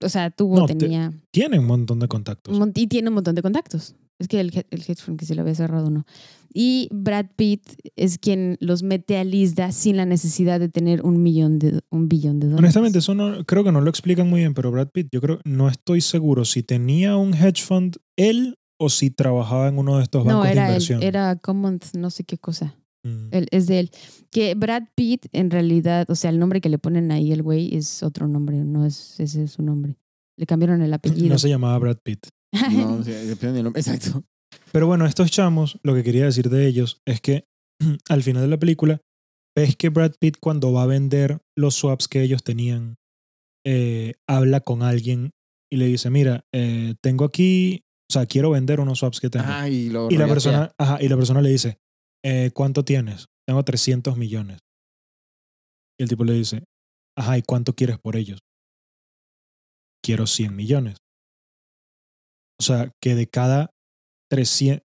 o sea, tuvo, No, te- tenía, Tienen un montón de contactos. y tiene un montón de contactos. Es que el, el hedge fund que se le había cerrado no. Y Brad Pitt es quien los mete a lista sin la necesidad de tener un millón de un billón de dólares. Honestamente, eso no, creo que no lo explican muy bien, pero Brad Pitt, yo creo, no estoy seguro si tenía un hedge fund él o si trabajaba en uno de estos bancos no, de era él, inversión. era Commons, no sé qué cosa. Mm. Él- es de él. Que Brad Pitt, en realidad, o sea, el nombre que le ponen ahí el güey es otro nombre, no es ese es su nombre. Le cambiaron el apellido. No se llamaba Brad Pitt. No, o sea, depende del nombre. Exacto. Pero bueno, estos chamos, lo que quería decir de ellos es que <clears throat> al final de la película, ves que Brad Pitt cuando va a vender los swaps que ellos tenían, eh, habla con alguien y le dice, mira, eh, tengo aquí, o sea, quiero vender unos swaps que tengo. Ah, y, lo y, la persona, ajá, y la persona le dice, eh, ¿cuánto tienes? Tengo 300 millones. Y el tipo le dice, ajá, ¿y cuánto quieres por ellos? Quiero 100 millones. O sea, que de cada 300,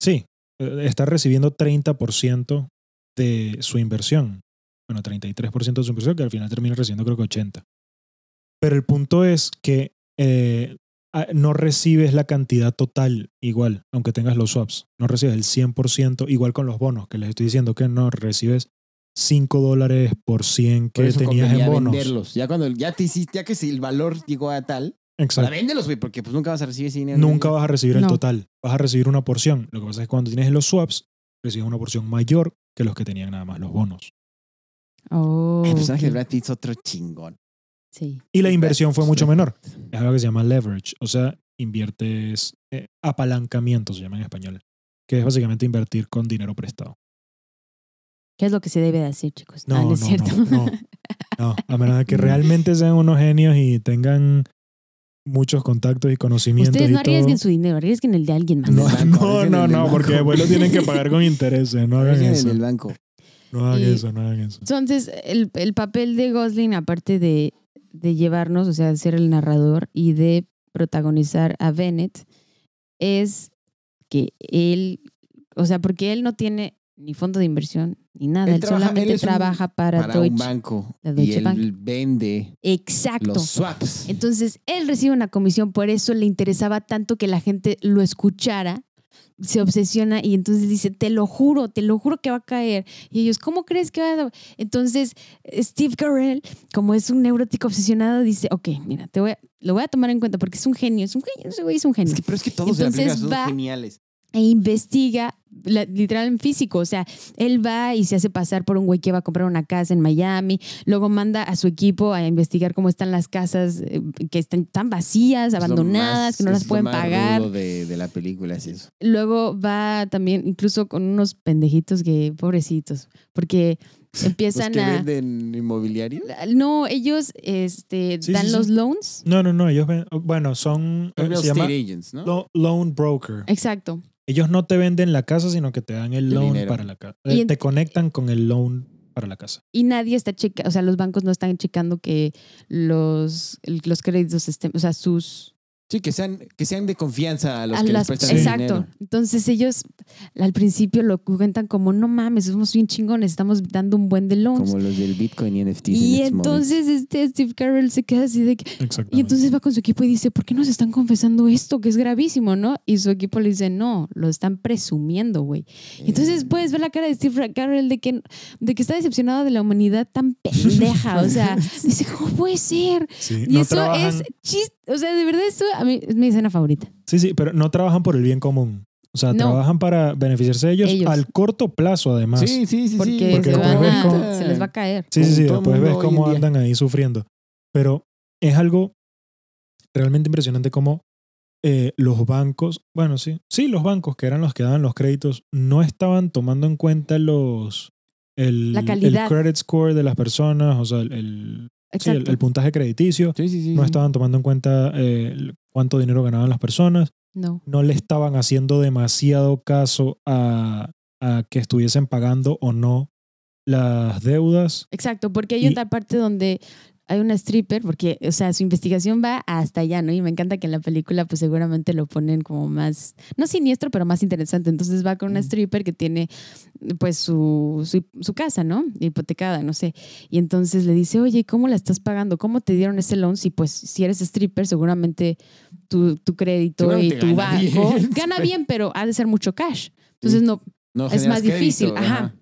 sí, eh, está recibiendo 30% de su inversión. Bueno, 33% de su inversión, que al final termina recibiendo creo que 80. Pero el punto es que eh, no recibes la cantidad total igual, aunque tengas los swaps. No recibes el 100% igual con los bonos, que les estoy diciendo que no recibes 5 dólares por 100 Por que eso tenías en bonos. venderlos. Ya cuando ya te hiciste, ya que si el valor llegó a tal, Exacto. véndelos, güey, porque pues nunca vas a recibir ese dinero. Nunca vas a recibir el No. total, vas a recibir una porción. Lo que pasa es que cuando tienes los swaps, recibes una porción mayor que los que tenían nada más los bonos. Oh, El personaje de Brad Pitt es otro chingón. Sí. Y la inversión fue mucho menor. Es algo que se llama leverage, o sea, inviertes eh, apalancamiento, se llama en español, que es básicamente invertir con dinero prestado. ¿Qué es lo que se debe de hacer, chicos? No, Ah, no, es cierto. no, no, no, a menos de que No. <laughs> realmente sean unos genios y tengan muchos contactos y conocimientos Ustedes no y todo. arriesguen su dinero, arriesguen el de alguien más. No, banco, no, no, porque después lo tienen que pagar con intereses. No hagan Arriesguen eso. en el banco. No hagan Y- eso, no hagan eso. Entonces, el, el papel de Gosling, aparte de, de llevarnos, o sea, de ser el narrador y de protagonizar a Bennett, es que él, o sea, porque él no tiene ni fondo de inversión ni nada, Él él, trabaja- solamente él un- trabaja para, Para un banco. la Y él Bank. vende Exacto. los swaps. Entonces, él recibe una comisión, por eso le interesaba tanto que la gente lo escuchara, se obsesiona y entonces dice, te lo juro, te lo juro que va a caer. Y ellos, ¿cómo crees que va a...? Entonces, Steve Carell, como es un neurótico obsesionado, dice, ok, mira, te voy a- lo voy a tomar en cuenta porque es un genio, es un genio, ese güey es un genio. Es que, pero es que todos de la Entonces película son va- geniales. E investiga, la- literal en físico, o sea, él va y se hace pasar por un güey que va a comprar una casa en Miami, luego manda a su equipo a investigar cómo están las casas eh, que están tan vacías, abandonadas, más- que no las pueden más pagar. rudo De, de la película es eso. Luego va también incluso con unos pendejitos que, pobrecitos, porque <laughs> empiezan Los que a... venden inmobiliario. No, ellos este, Sí, dan sí, sí. los loans. No, no, no, ellos ven, bueno, son, Real se llama estate agents, ¿no? lo- loan broker. Exacto. Ellos no te venden la casa, sino que te dan el El loan dinero. para la casa. Y en- te conectan con el loan para la casa. y nadie está checando, o sea, los bancos no están checando que los, los créditos estén, o sea, sus... Sí, que sean, que sean de confianza a los a que las- les prestan el exacto. dinero. Entonces ellos al principio lo cuentan como, no mames, somos bien chingones, estamos dando un buen de loans. Como los del Bitcoin y NFTs. y en entonces este Steve Carell se queda así de que... Y entonces va con su equipo y dice, ¿por qué nos están confesando esto? Que es gravísimo, ¿no? Y su equipo le dice, no, lo están presumiendo, güey. momentos. Entonces Eh, puedes ver la cara de Steve Carell de que, de que está decepcionado de la humanidad tan pendeja. O sea, <laughs> dice, ¿cómo puede ser? Sí, Y no eso trabajan, es chiste. O sea, de verdad, eso a mí es mi escena favorita. sí, sí, pero no trabajan por el bien común. O sea, No. trabajan para beneficiarse de ellos, Ellos. al corto plazo, además. Sí, sí, sí. Porque, sí, Porque se, después van ves a- cómo- se les va a caer. Sí, sí, sí. Después ves cómo en día. andan ahí sufriendo. Pero es algo realmente impresionante cómo eh, los bancos, bueno, sí, sí, los bancos que eran los que daban los créditos, no estaban tomando en cuenta los el, La calidad. el credit score de las personas, o sea, el, el- Sí, el, puntaje crediticio. Sí, sí, sí. No estaban tomando en cuenta eh, cuánto dinero ganaban las personas. No. No le estaban haciendo demasiado caso a, a que estuviesen pagando o no las deudas. Exacto, porque hay Y- otra parte donde hay una stripper, porque, o sea, su investigación va hasta allá, ¿no? Y me encanta que en la película, pues seguramente lo ponen como más, no siniestro, pero más interesante. Entonces va con una Mm. stripper que tiene, pues, su, su, su casa, ¿no? Hipotecada, no sé. Y entonces le dice, oye, ¿cómo la estás pagando? ¿Cómo te dieron ese loan? Si, pues, si eres stripper, seguramente tu, tu crédito y tu gana banco bien. <laughs> gana bien, pero ha de ser mucho cash. Entonces, Sí. no, No es más difícil, crédito, ajá.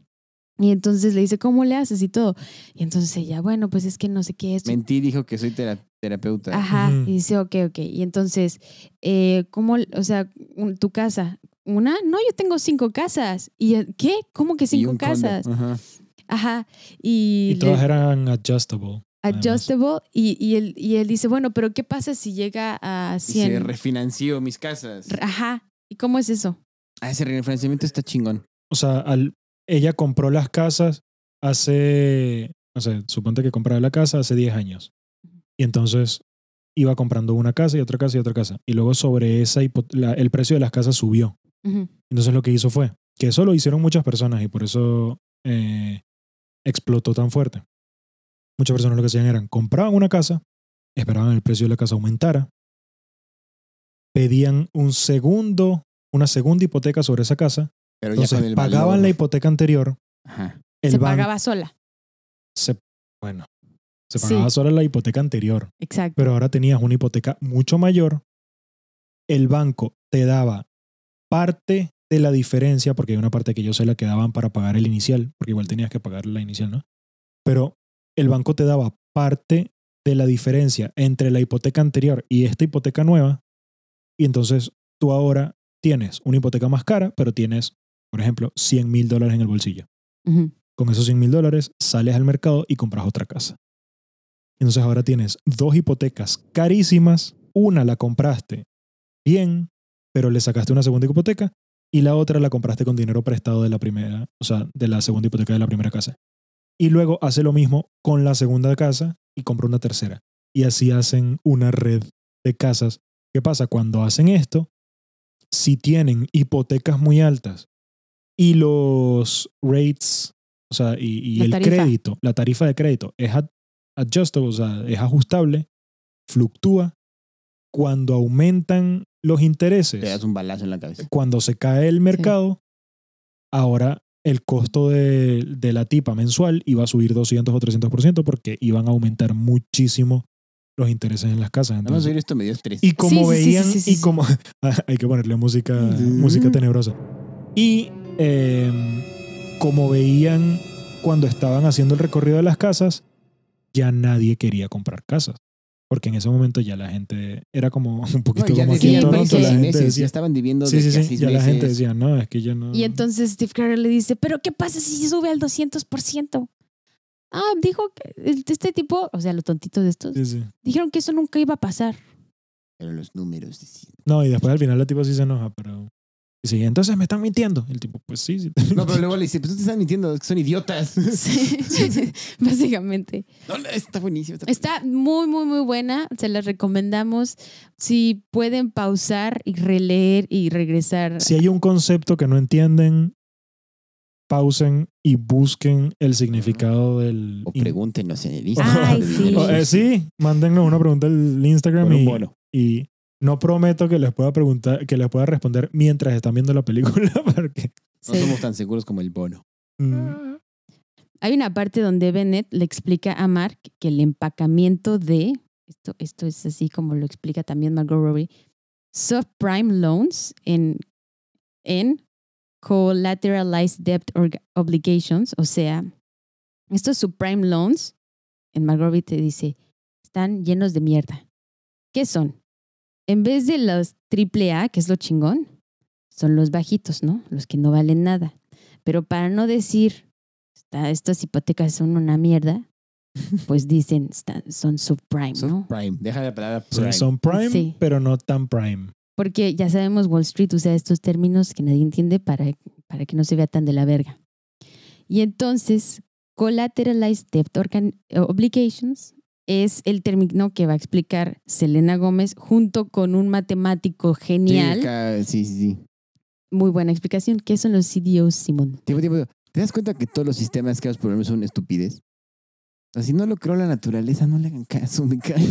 Y entonces le dice, ¿cómo le haces y todo? Y entonces ella, bueno, pues es que no sé qué es. Mentí, dijo que soy tera- terapeuta. Ajá. Y dice, ok, ok. Y entonces, eh, ¿cómo, o sea, un- tu casa? ¿Una? No, yo tengo cinco casas. ¿Y qué? ¿Cómo que Y cinco condo. casas? Ajá. Ajá. Y, Y todas le- eran adjustable. además. adjustable. Y, y, él, y él dice, bueno, pero ¿qué pasa si llega a Y se 100? refinanció mis casas. Ajá. ¿Y cómo es eso? Ah, ese refinanciamiento está chingón. O sea, al, ella compró las casas hace, no sé, suponte que compraba la casa hace 10 años. Y entonces iba comprando una casa y otra casa y otra casa. Y luego sobre esa, la- el precio de las casas subió. Entonces lo que hizo fue, que eso lo hicieron muchas personas y por eso eh, explotó tan fuerte. Muchas personas lo que hacían eran, compraban una casa, esperaban el precio de la casa aumentara, pedían un segundo, una segunda hipoteca sobre esa casa, Pero ya con entonces el pagaban valor. la hipoteca anterior, Ajá. el Se banco pagaba sola. se, bueno, se Sí. pagaba solo la hipoteca anterior, Exacto. pero ahora tenías una hipoteca mucho mayor, el banco te daba parte de la diferencia, porque hay una parte que ellos se la quedaban para pagar el inicial, porque igual tenías que pagar la inicial, ¿no? Pero el banco te daba parte de la diferencia entre la hipoteca anterior y esta hipoteca nueva, y entonces tú ahora tienes una hipoteca más cara, pero tienes, por ejemplo, 100 mil dólares en el bolsillo. Con esos 100 mil dólares sales al mercado y compras otra casa. Entonces ahora tienes dos hipotecas carísimas. Una la compraste bien, pero le sacaste una segunda hipoteca. Y la otra la compraste con dinero prestado de la primera, o sea, de la segunda hipoteca de la primera casa. Y luego hace lo mismo con la segunda casa y compra una tercera. Y así hacen una red de casas. ¿Qué pasa? Cuando hacen esto, si tienen hipotecas muy altas y los rates, o sea, y, y el tarifa. crédito, la tarifa de crédito es ad- adjustable, o sea, es ajustable, fluctúa, cuando aumentan los intereses, Te das un balazo en la cabeza. cuando se cae el mercado, ahora el costo de, de la tipa mensual iba a subir 200 o 300% porque iban a aumentar muchísimo los intereses en las casas. Nada más Entonces, oír esto me dio estrés. y como Sí, sí, sí, veían, sí, sí, y sí. como <laughs> hay que ponerle música, música tenebrosa. Y eh, como veían cuando estaban haciendo el recorrido de las casas, ya nadie quería comprar casas. Porque en ese momento ya la gente era como <laughs> un No, poquito ya como aquí decían en porque Toronto. La seis gente meses, ya estaban viviendo sí, de sí, sí, seis ya la gente decía, no, es que ya no. Y entonces Steve Carell le dice, pero ¿qué pasa si sube al 200%? Ah, dijo que este tipo, o sea, los tontitos de estos, Sí, sí. dijeron que eso nunca iba a pasar. Pero los números decían. No, y después al final la tipa sí se enoja, pero... Y sí, entonces me están mintiendo. El tipo, pues sí, sí. No, pero luego le dice, pues tú te estás mintiendo, es que son idiotas. Sí, <laughs> básicamente. No, está buenísimo. Está muy, muy, muy buena. Se las recomendamos. Si pueden pausar y releer y regresar. si hay un concepto que no entienden, pausen y busquen el significado del... O pregúntenos en el Instagram. sí. O, eh, sí, mándennos una pregunta al Instagram y, bono. y no prometo que les pueda preguntar, que les pueda responder mientras están viendo la película, <laughs> porque No Sí. somos tan seguros como el bono. mm, Hay una parte donde Bennett le explica a Mark que el empacamiento de, esto, esto es así como lo explica también Margot Robbie, subprime loans en, en collateralized debt obligations, o sea, estos subprime loans, en Margot Robbie te dice, están llenos de mierda. ¿Qué son? En vez de los AAA, que es lo chingón, son los bajitos, ¿no? Los que no valen nada. Pero para no decir "Esta- estas hipotecas son una mierda, <laughs> pues dicen "Está- son subprime, Son ¿no? prime. Deja la palabra prime. son prime, Sí. pero no tan prime. Porque ya sabemos, Wall Street usa estos términos que nadie entiende para, para que no se vea tan de la verga. Y entonces, collateralized debt organ- obligations es el término que va a explicar Selena Gómez junto con un matemático genial. Sí, sí, sí. Muy buena explicación. ¿Qué son los CDOs, Simón? Tiempo, tiempo. ¿Te das cuenta que todos los sistemas creados por hombres son estupidez? Si no lo creó la naturaleza, no le hagan caso, me cae.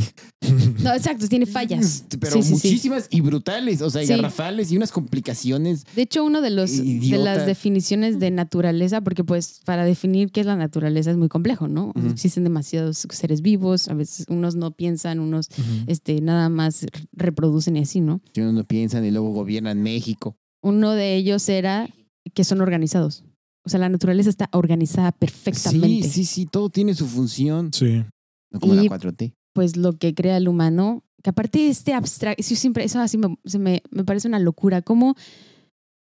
No, exacto, tiene fallas. <laughs> Pero Sí, sí, sí. muchísimas y brutales, o sea, y garrafales y unas complicaciones. De hecho, uno de los de las definiciones de naturaleza, porque pues para definir qué es la naturaleza es muy complejo, ¿no? Existen demasiados seres vivos, a veces unos no piensan, unos este, nada más reproducen y así, ¿no? Que uno no piensan y luego gobiernan México. Uno de ellos era que son organizados. O sea, la naturaleza está organizada perfectamente. Sí, sí, sí, todo tiene su función. Sí. No como la Y- 4T. Pues lo que crea el humano, que aparte de este abstracto, siempre, eso así me, se me, me parece una locura, como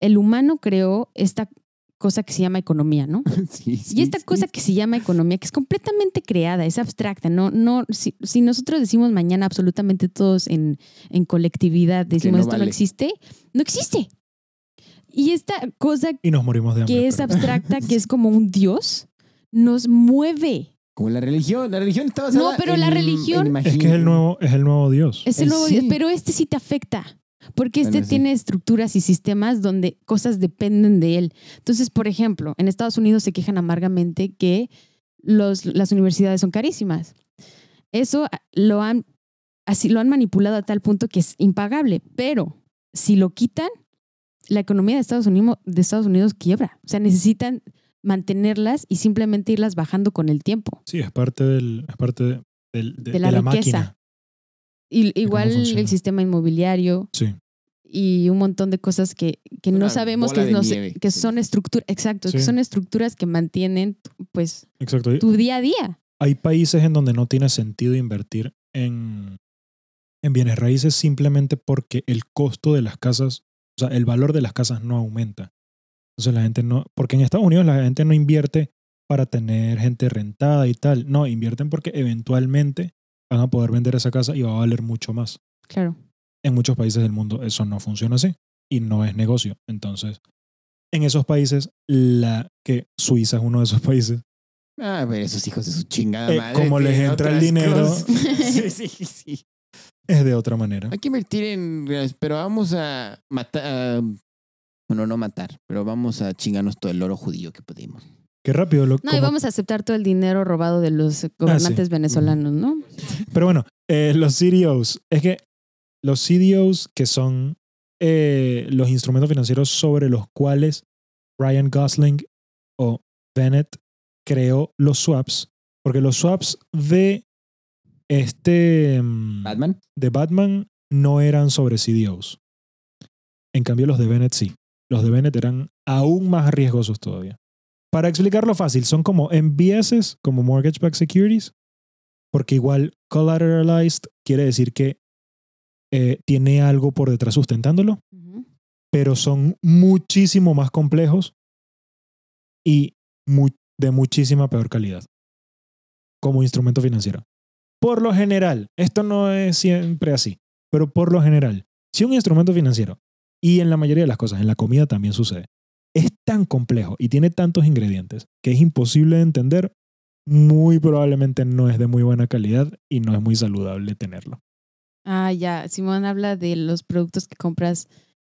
el humano creó esta cosa que se llama economía, ¿no? Sí, <laughs> sí, Y esta sí. cosa que se llama economía, que es completamente creada, es abstracta, no, no, si, si nosotros decimos mañana absolutamente todos en, en colectividad, decimos no esto no vale". existe, no existe. Y esta cosa Y nos morimos de hambre. que es pero- abstracta, que es <laughs> como un dios, nos mueve. Como la religión. La religión está basada No, pero en- la religión- en Es que es el nuevo, es el nuevo Dios. Es el Eh, nuevo sí. dios, pero este sí te afecta. Porque este Bueno, sí. tiene estructuras y sistemas donde cosas dependen de él. Entonces, por ejemplo, en Estados Unidos se quejan amargamente que los, las universidades son carísimas. Eso lo han, así, lo han manipulado a tal punto que es impagable. Pero si lo quitan, la economía de Estados Unidos, de Estados Unidos quiebra. O sea, necesitan mantenerlas y simplemente irlas bajando con el tiempo. Sí, es parte del, es parte de, del- de- De la de la riqueza. máquina. Y, igual el sistema inmobiliario, Sí. y un montón de cosas que, que no sabemos que, son estructuras, exacto, que son estructuras que mantienen pues Exacto. tu día a día. Hay países en donde no tiene sentido invertir en, en bienes raíces simplemente porque el costo de las casas, o sea, el valor de las casas no aumenta. Entonces la gente no, porque en Estados Unidos la gente no invierte para tener gente rentada y tal. No, invierten porque eventualmente van a poder vender esa casa y va a valer mucho más. Claro. En muchos países del mundo eso no funciona así y no es negocio. Entonces, en esos países, la que Suiza es uno de esos países, Ah, pero esos hijos de su chingada Eh, madre. como les entra el dinero. <laughs> sí, sí, sí. Es de otra manera. Hay que invertir en. Pero vamos a matar. Bueno, no matar, pero vamos a chingarnos todo el oro judío que podemos. Qué rápido lo No, y vamos a aceptar todo el dinero robado de los gobernantes venezolanos, ¿no? Pero bueno, eh, los CDOs. Es que los CDOs que son eh, los instrumentos financieros sobre los cuales Ryan Gosling o Bennett creó los swaps. Porque los swaps de este mm, Batman. de Batman no eran sobre CDOs. En cambio, los de Bennett sí. Los de Bennett eran aún más riesgosos todavía. Para explicarlo fácil, son como MBS, como Mortgage Backed Securities, porque igual collateralized quiere decir que eh, tiene algo por detrás sustentándolo, pero son muchísimo más complejos y mu- de muchísima peor calidad como instrumento financiero. Por lo general, esto no es siempre así, pero por lo general, si un instrumento financiero, y en la mayoría de las cosas, en la comida también sucede, es tan complejo y tiene tantos ingredientes que es imposible de entender, muy probablemente no es de muy buena calidad y no es muy saludable tenerlo. Ah, ya. Simón habla de los productos que compras,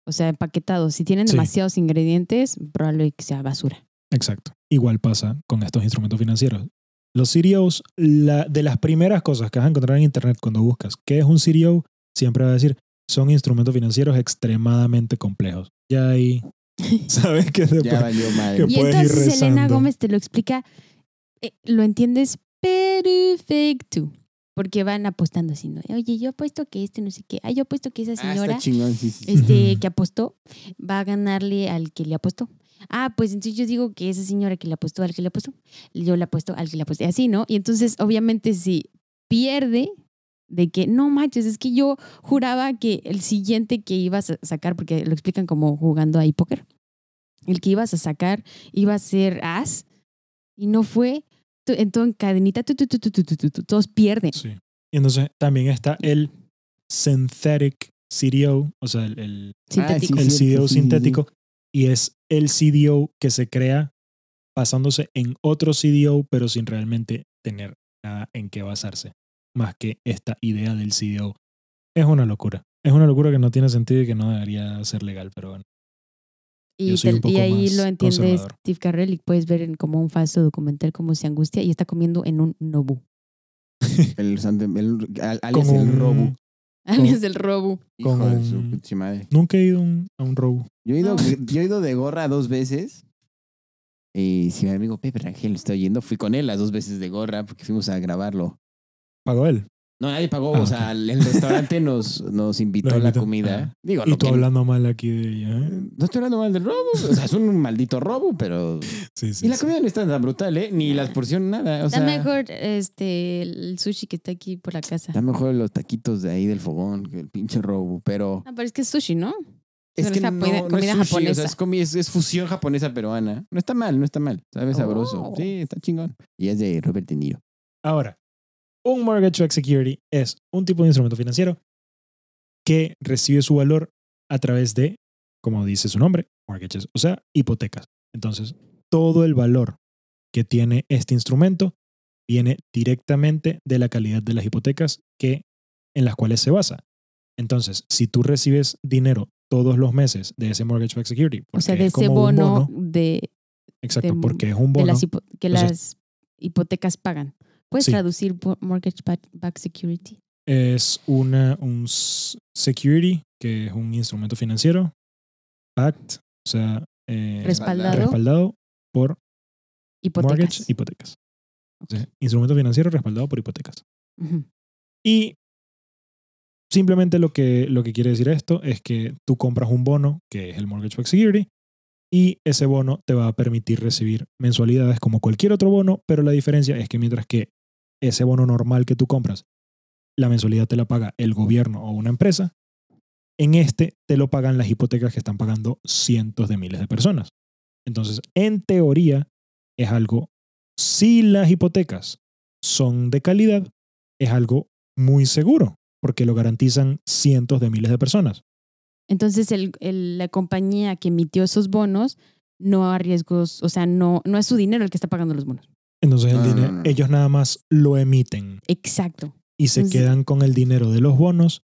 o sea, empaquetados. Si tienen Sí. demasiados ingredientes, probable que sea basura. Exacto. Igual pasa con estos instrumentos financieros. Los CDOs, la, de las primeras cosas que vas a encontrar en Internet cuando buscas qué es un CDO, siempre va a decir, son instrumentos financieros extremadamente complejos. Ya ahí <laughs> sabes que se Ya puede- valió madre. que Y puedes ir entonces Elena rezando. Gómez te lo explica, eh, lo entiendes perfecto. Porque van apostando así, ¿no? Oye, yo apuesto que este no sé qué. Ah, yo apuesto que esa Ah, señora está chingón, sí, sí. este, que apostó va a ganarle al que le apostó ah, pues entonces yo digo que esa señora que le apostó al que le apostó, yo le apuesto al que le aposté, así, ¿no? Y entonces, obviamente, si pierde de que no manches, es que yo juraba que el siguiente que ibas a sacar, porque lo explican como jugando ahí póker, el que ibas a sacar iba a ser as y no fue, entonces en cadenita tu, tu, tu, todos pierden. Sí. Y entonces también está el synthetic CDO, o sea, el, el, ah, el, sí, el sí, CDO sí, sintético, y es el CDO que se crea basándose en otro CDO, pero sin realmente tener nada en qué basarse. más que esta idea del CDO. Es una locura. Es una locura que no tiene sentido y que no debería ser legal, pero bueno. Y, Yo soy te- un poco y ahí más lo entiende. Steve Carell y puedes ver en como un falso documental cómo se angustia y está comiendo en un Nobu. El, el- al- alias Con el robo. <laughs> Alias del Robu. Hijo con de su un- pinche madre. Nunca he ido a un, a un robo. Yo he, ido, No. yo he ido de gorra dos veces. Y si mi amigo Pepe Rangel está oyendo, fui con él las dos veces de gorra porque fuimos a grabarlo. ¿Pagó él? No, nadie pagó. Ah, o sea, el el restaurante nos, nos invitó la invitó. comida. Ah. Digo, Y tú que- hablando mal aquí de ella. ¿eh? No estoy hablando mal del robo. O sea, es un maldito robo, pero. Sí, sí. Y la sí. comida no está tan brutal, ¿eh? Ni la porción, nada. O sea, Está mejor este el sushi que está aquí por la casa. Está mejor los taquitos de ahí del fogón que el pinche robo. Pero. Ah, pero es que es sushi, ¿no? Es Pero que es no, japo- no comida es sushi, o japonesa. sea, es, comi- es- es fusión japonesa peruana. No está mal, no está mal. Sabe sabroso. Oh. Sí, está chingón. Y es de Robert De Niro. Ahora, un mortgage-backed security es un tipo de instrumento financiero que recibe su valor a través de, como dice su nombre, mortgages, o sea, hipotecas. Entonces, todo el valor que tiene este instrumento viene directamente de la calidad de las hipotecas que, en las cuales se basa. Entonces, si tú recibes dinero todos los meses de ese mortgage-backed security, O sea, de es ese bono, bono, de, exacto, de- porque es un de bono, las hipo- que Entonces- las hipotecas pagan. ¿Puedes Sí. traducir mortgage back, back security? es una, un security, que es un instrumento financiero, backed, o sea, eh, Respaldado. respaldado por Hipotecas. mortgage, hipotecas. O sea, instrumento financiero respaldado por hipotecas. Y simplemente lo que, lo que quiere decir esto es que tú compras un bono, que es el Mortgage Backed Security, y ese bono te va a permitir recibir mensualidades como cualquier otro bono, pero la diferencia es que mientras que ese bono normal que tú compras, la mensualidad te la paga el gobierno o una empresa, en este te lo pagan las hipotecas que están pagando cientos de miles de personas. Entonces, en teoría, es algo, si las hipotecas son de calidad, es algo muy seguro, porque lo garantizan cientos de miles de personas. Entonces, la compañía que emitió esos bonos no a riesgos, o sea, no, no es su dinero el que está pagando los bonos. Entonces, el No, dinero, no, no. ellos nada más lo emiten Exacto. y se Entonces- quedan con el dinero de los bonos,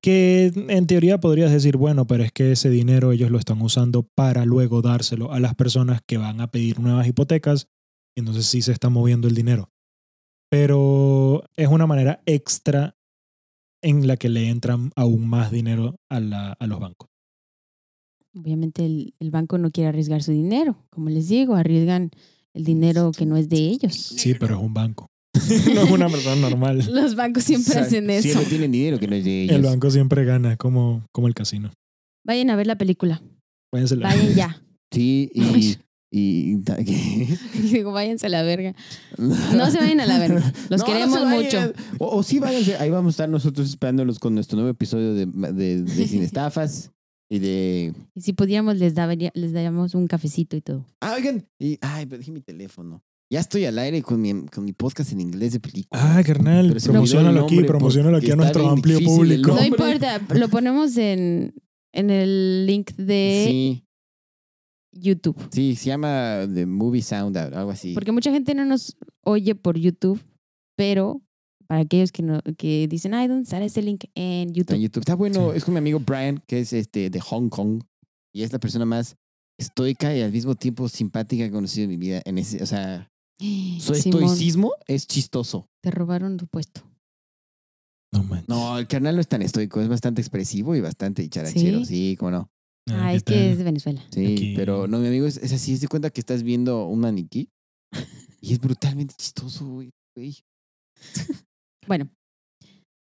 que en teoría podrías decir, bueno, pero es que ese dinero ellos lo están usando para luego dárselo a las personas que van a pedir nuevas hipotecas, y entonces sí se está moviendo el dinero. Pero es una manera extra en la que le entran aún más dinero a, la- a los bancos. Obviamente el, el banco no quiere arriesgar su dinero. Como les digo, arriesgan el dinero que no es de ellos. Sí, pero es un banco. <laughs> no es una <laughs> persona normal. Los bancos siempre O sea, hacen eso. Siempre tienen dinero que no es de ellos. El banco siempre gana, como, como el casino. Vayan a ver la película. Váyanse la- Vayan ya. <laughs> Sí, y. y ¿qué? Digo, váyanse a la verga. No se vayan a la verga. Los No, queremos mucho. O, o sí, váyanse. Ahí vamos a estar nosotros esperándolos con nuestro nuevo episodio de, de, de Sin Estafas y de. Y si pudiéramos, les, daría, les daríamos un cafecito y todo. Ah, oigan. Y, ay, pero dejé mi teléfono. Ya estoy al aire con mi, con mi podcast en inglés de película. Ah, carnal, promocionalo aquí, promocionalo aquí a nuestro amplio público. No importa, lo ponemos en, en el link de Sí, YouTube. sí, se llama The Movie Sound Out, algo así. Porque mucha gente no nos oye por YouTube, pero para aquellos que no que dicen, ay, ¿dónde sale ese link? En YouTube. en YouTube. Está bueno. Sí. Es con mi amigo Brian, que es este de Hong Kong. Y es la persona más estoica y al mismo tiempo simpática que he conocido en mi vida. En ese, o sea, <gasps> su Simón, estoicismo es chistoso. te robaron tu puesto. No manches. No, el canal no es tan estoico, es bastante expresivo y bastante charachero. ¿Sí? Sí, cómo no. Ah, Ah, ¿qué es que es de Venezuela. Sí, Aquí. pero no, mi amigo es, es así, es de cuenta que estás viendo un maniquí <laughs> y es brutalmente chistoso, güey. <laughs> Bueno,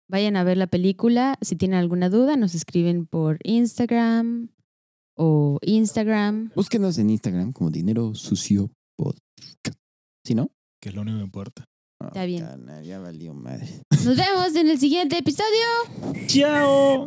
vayan a ver la película. Si tienen alguna duda, nos escriben por Instagram o Instagram. Búsquenos en Instagram como Dinero Sucio Podcast. ¿Sí, no? Que es lo único que importa. Ah, Está bien. carnal, ya valió madre. Nos vemos en el siguiente episodio. ¡Chao!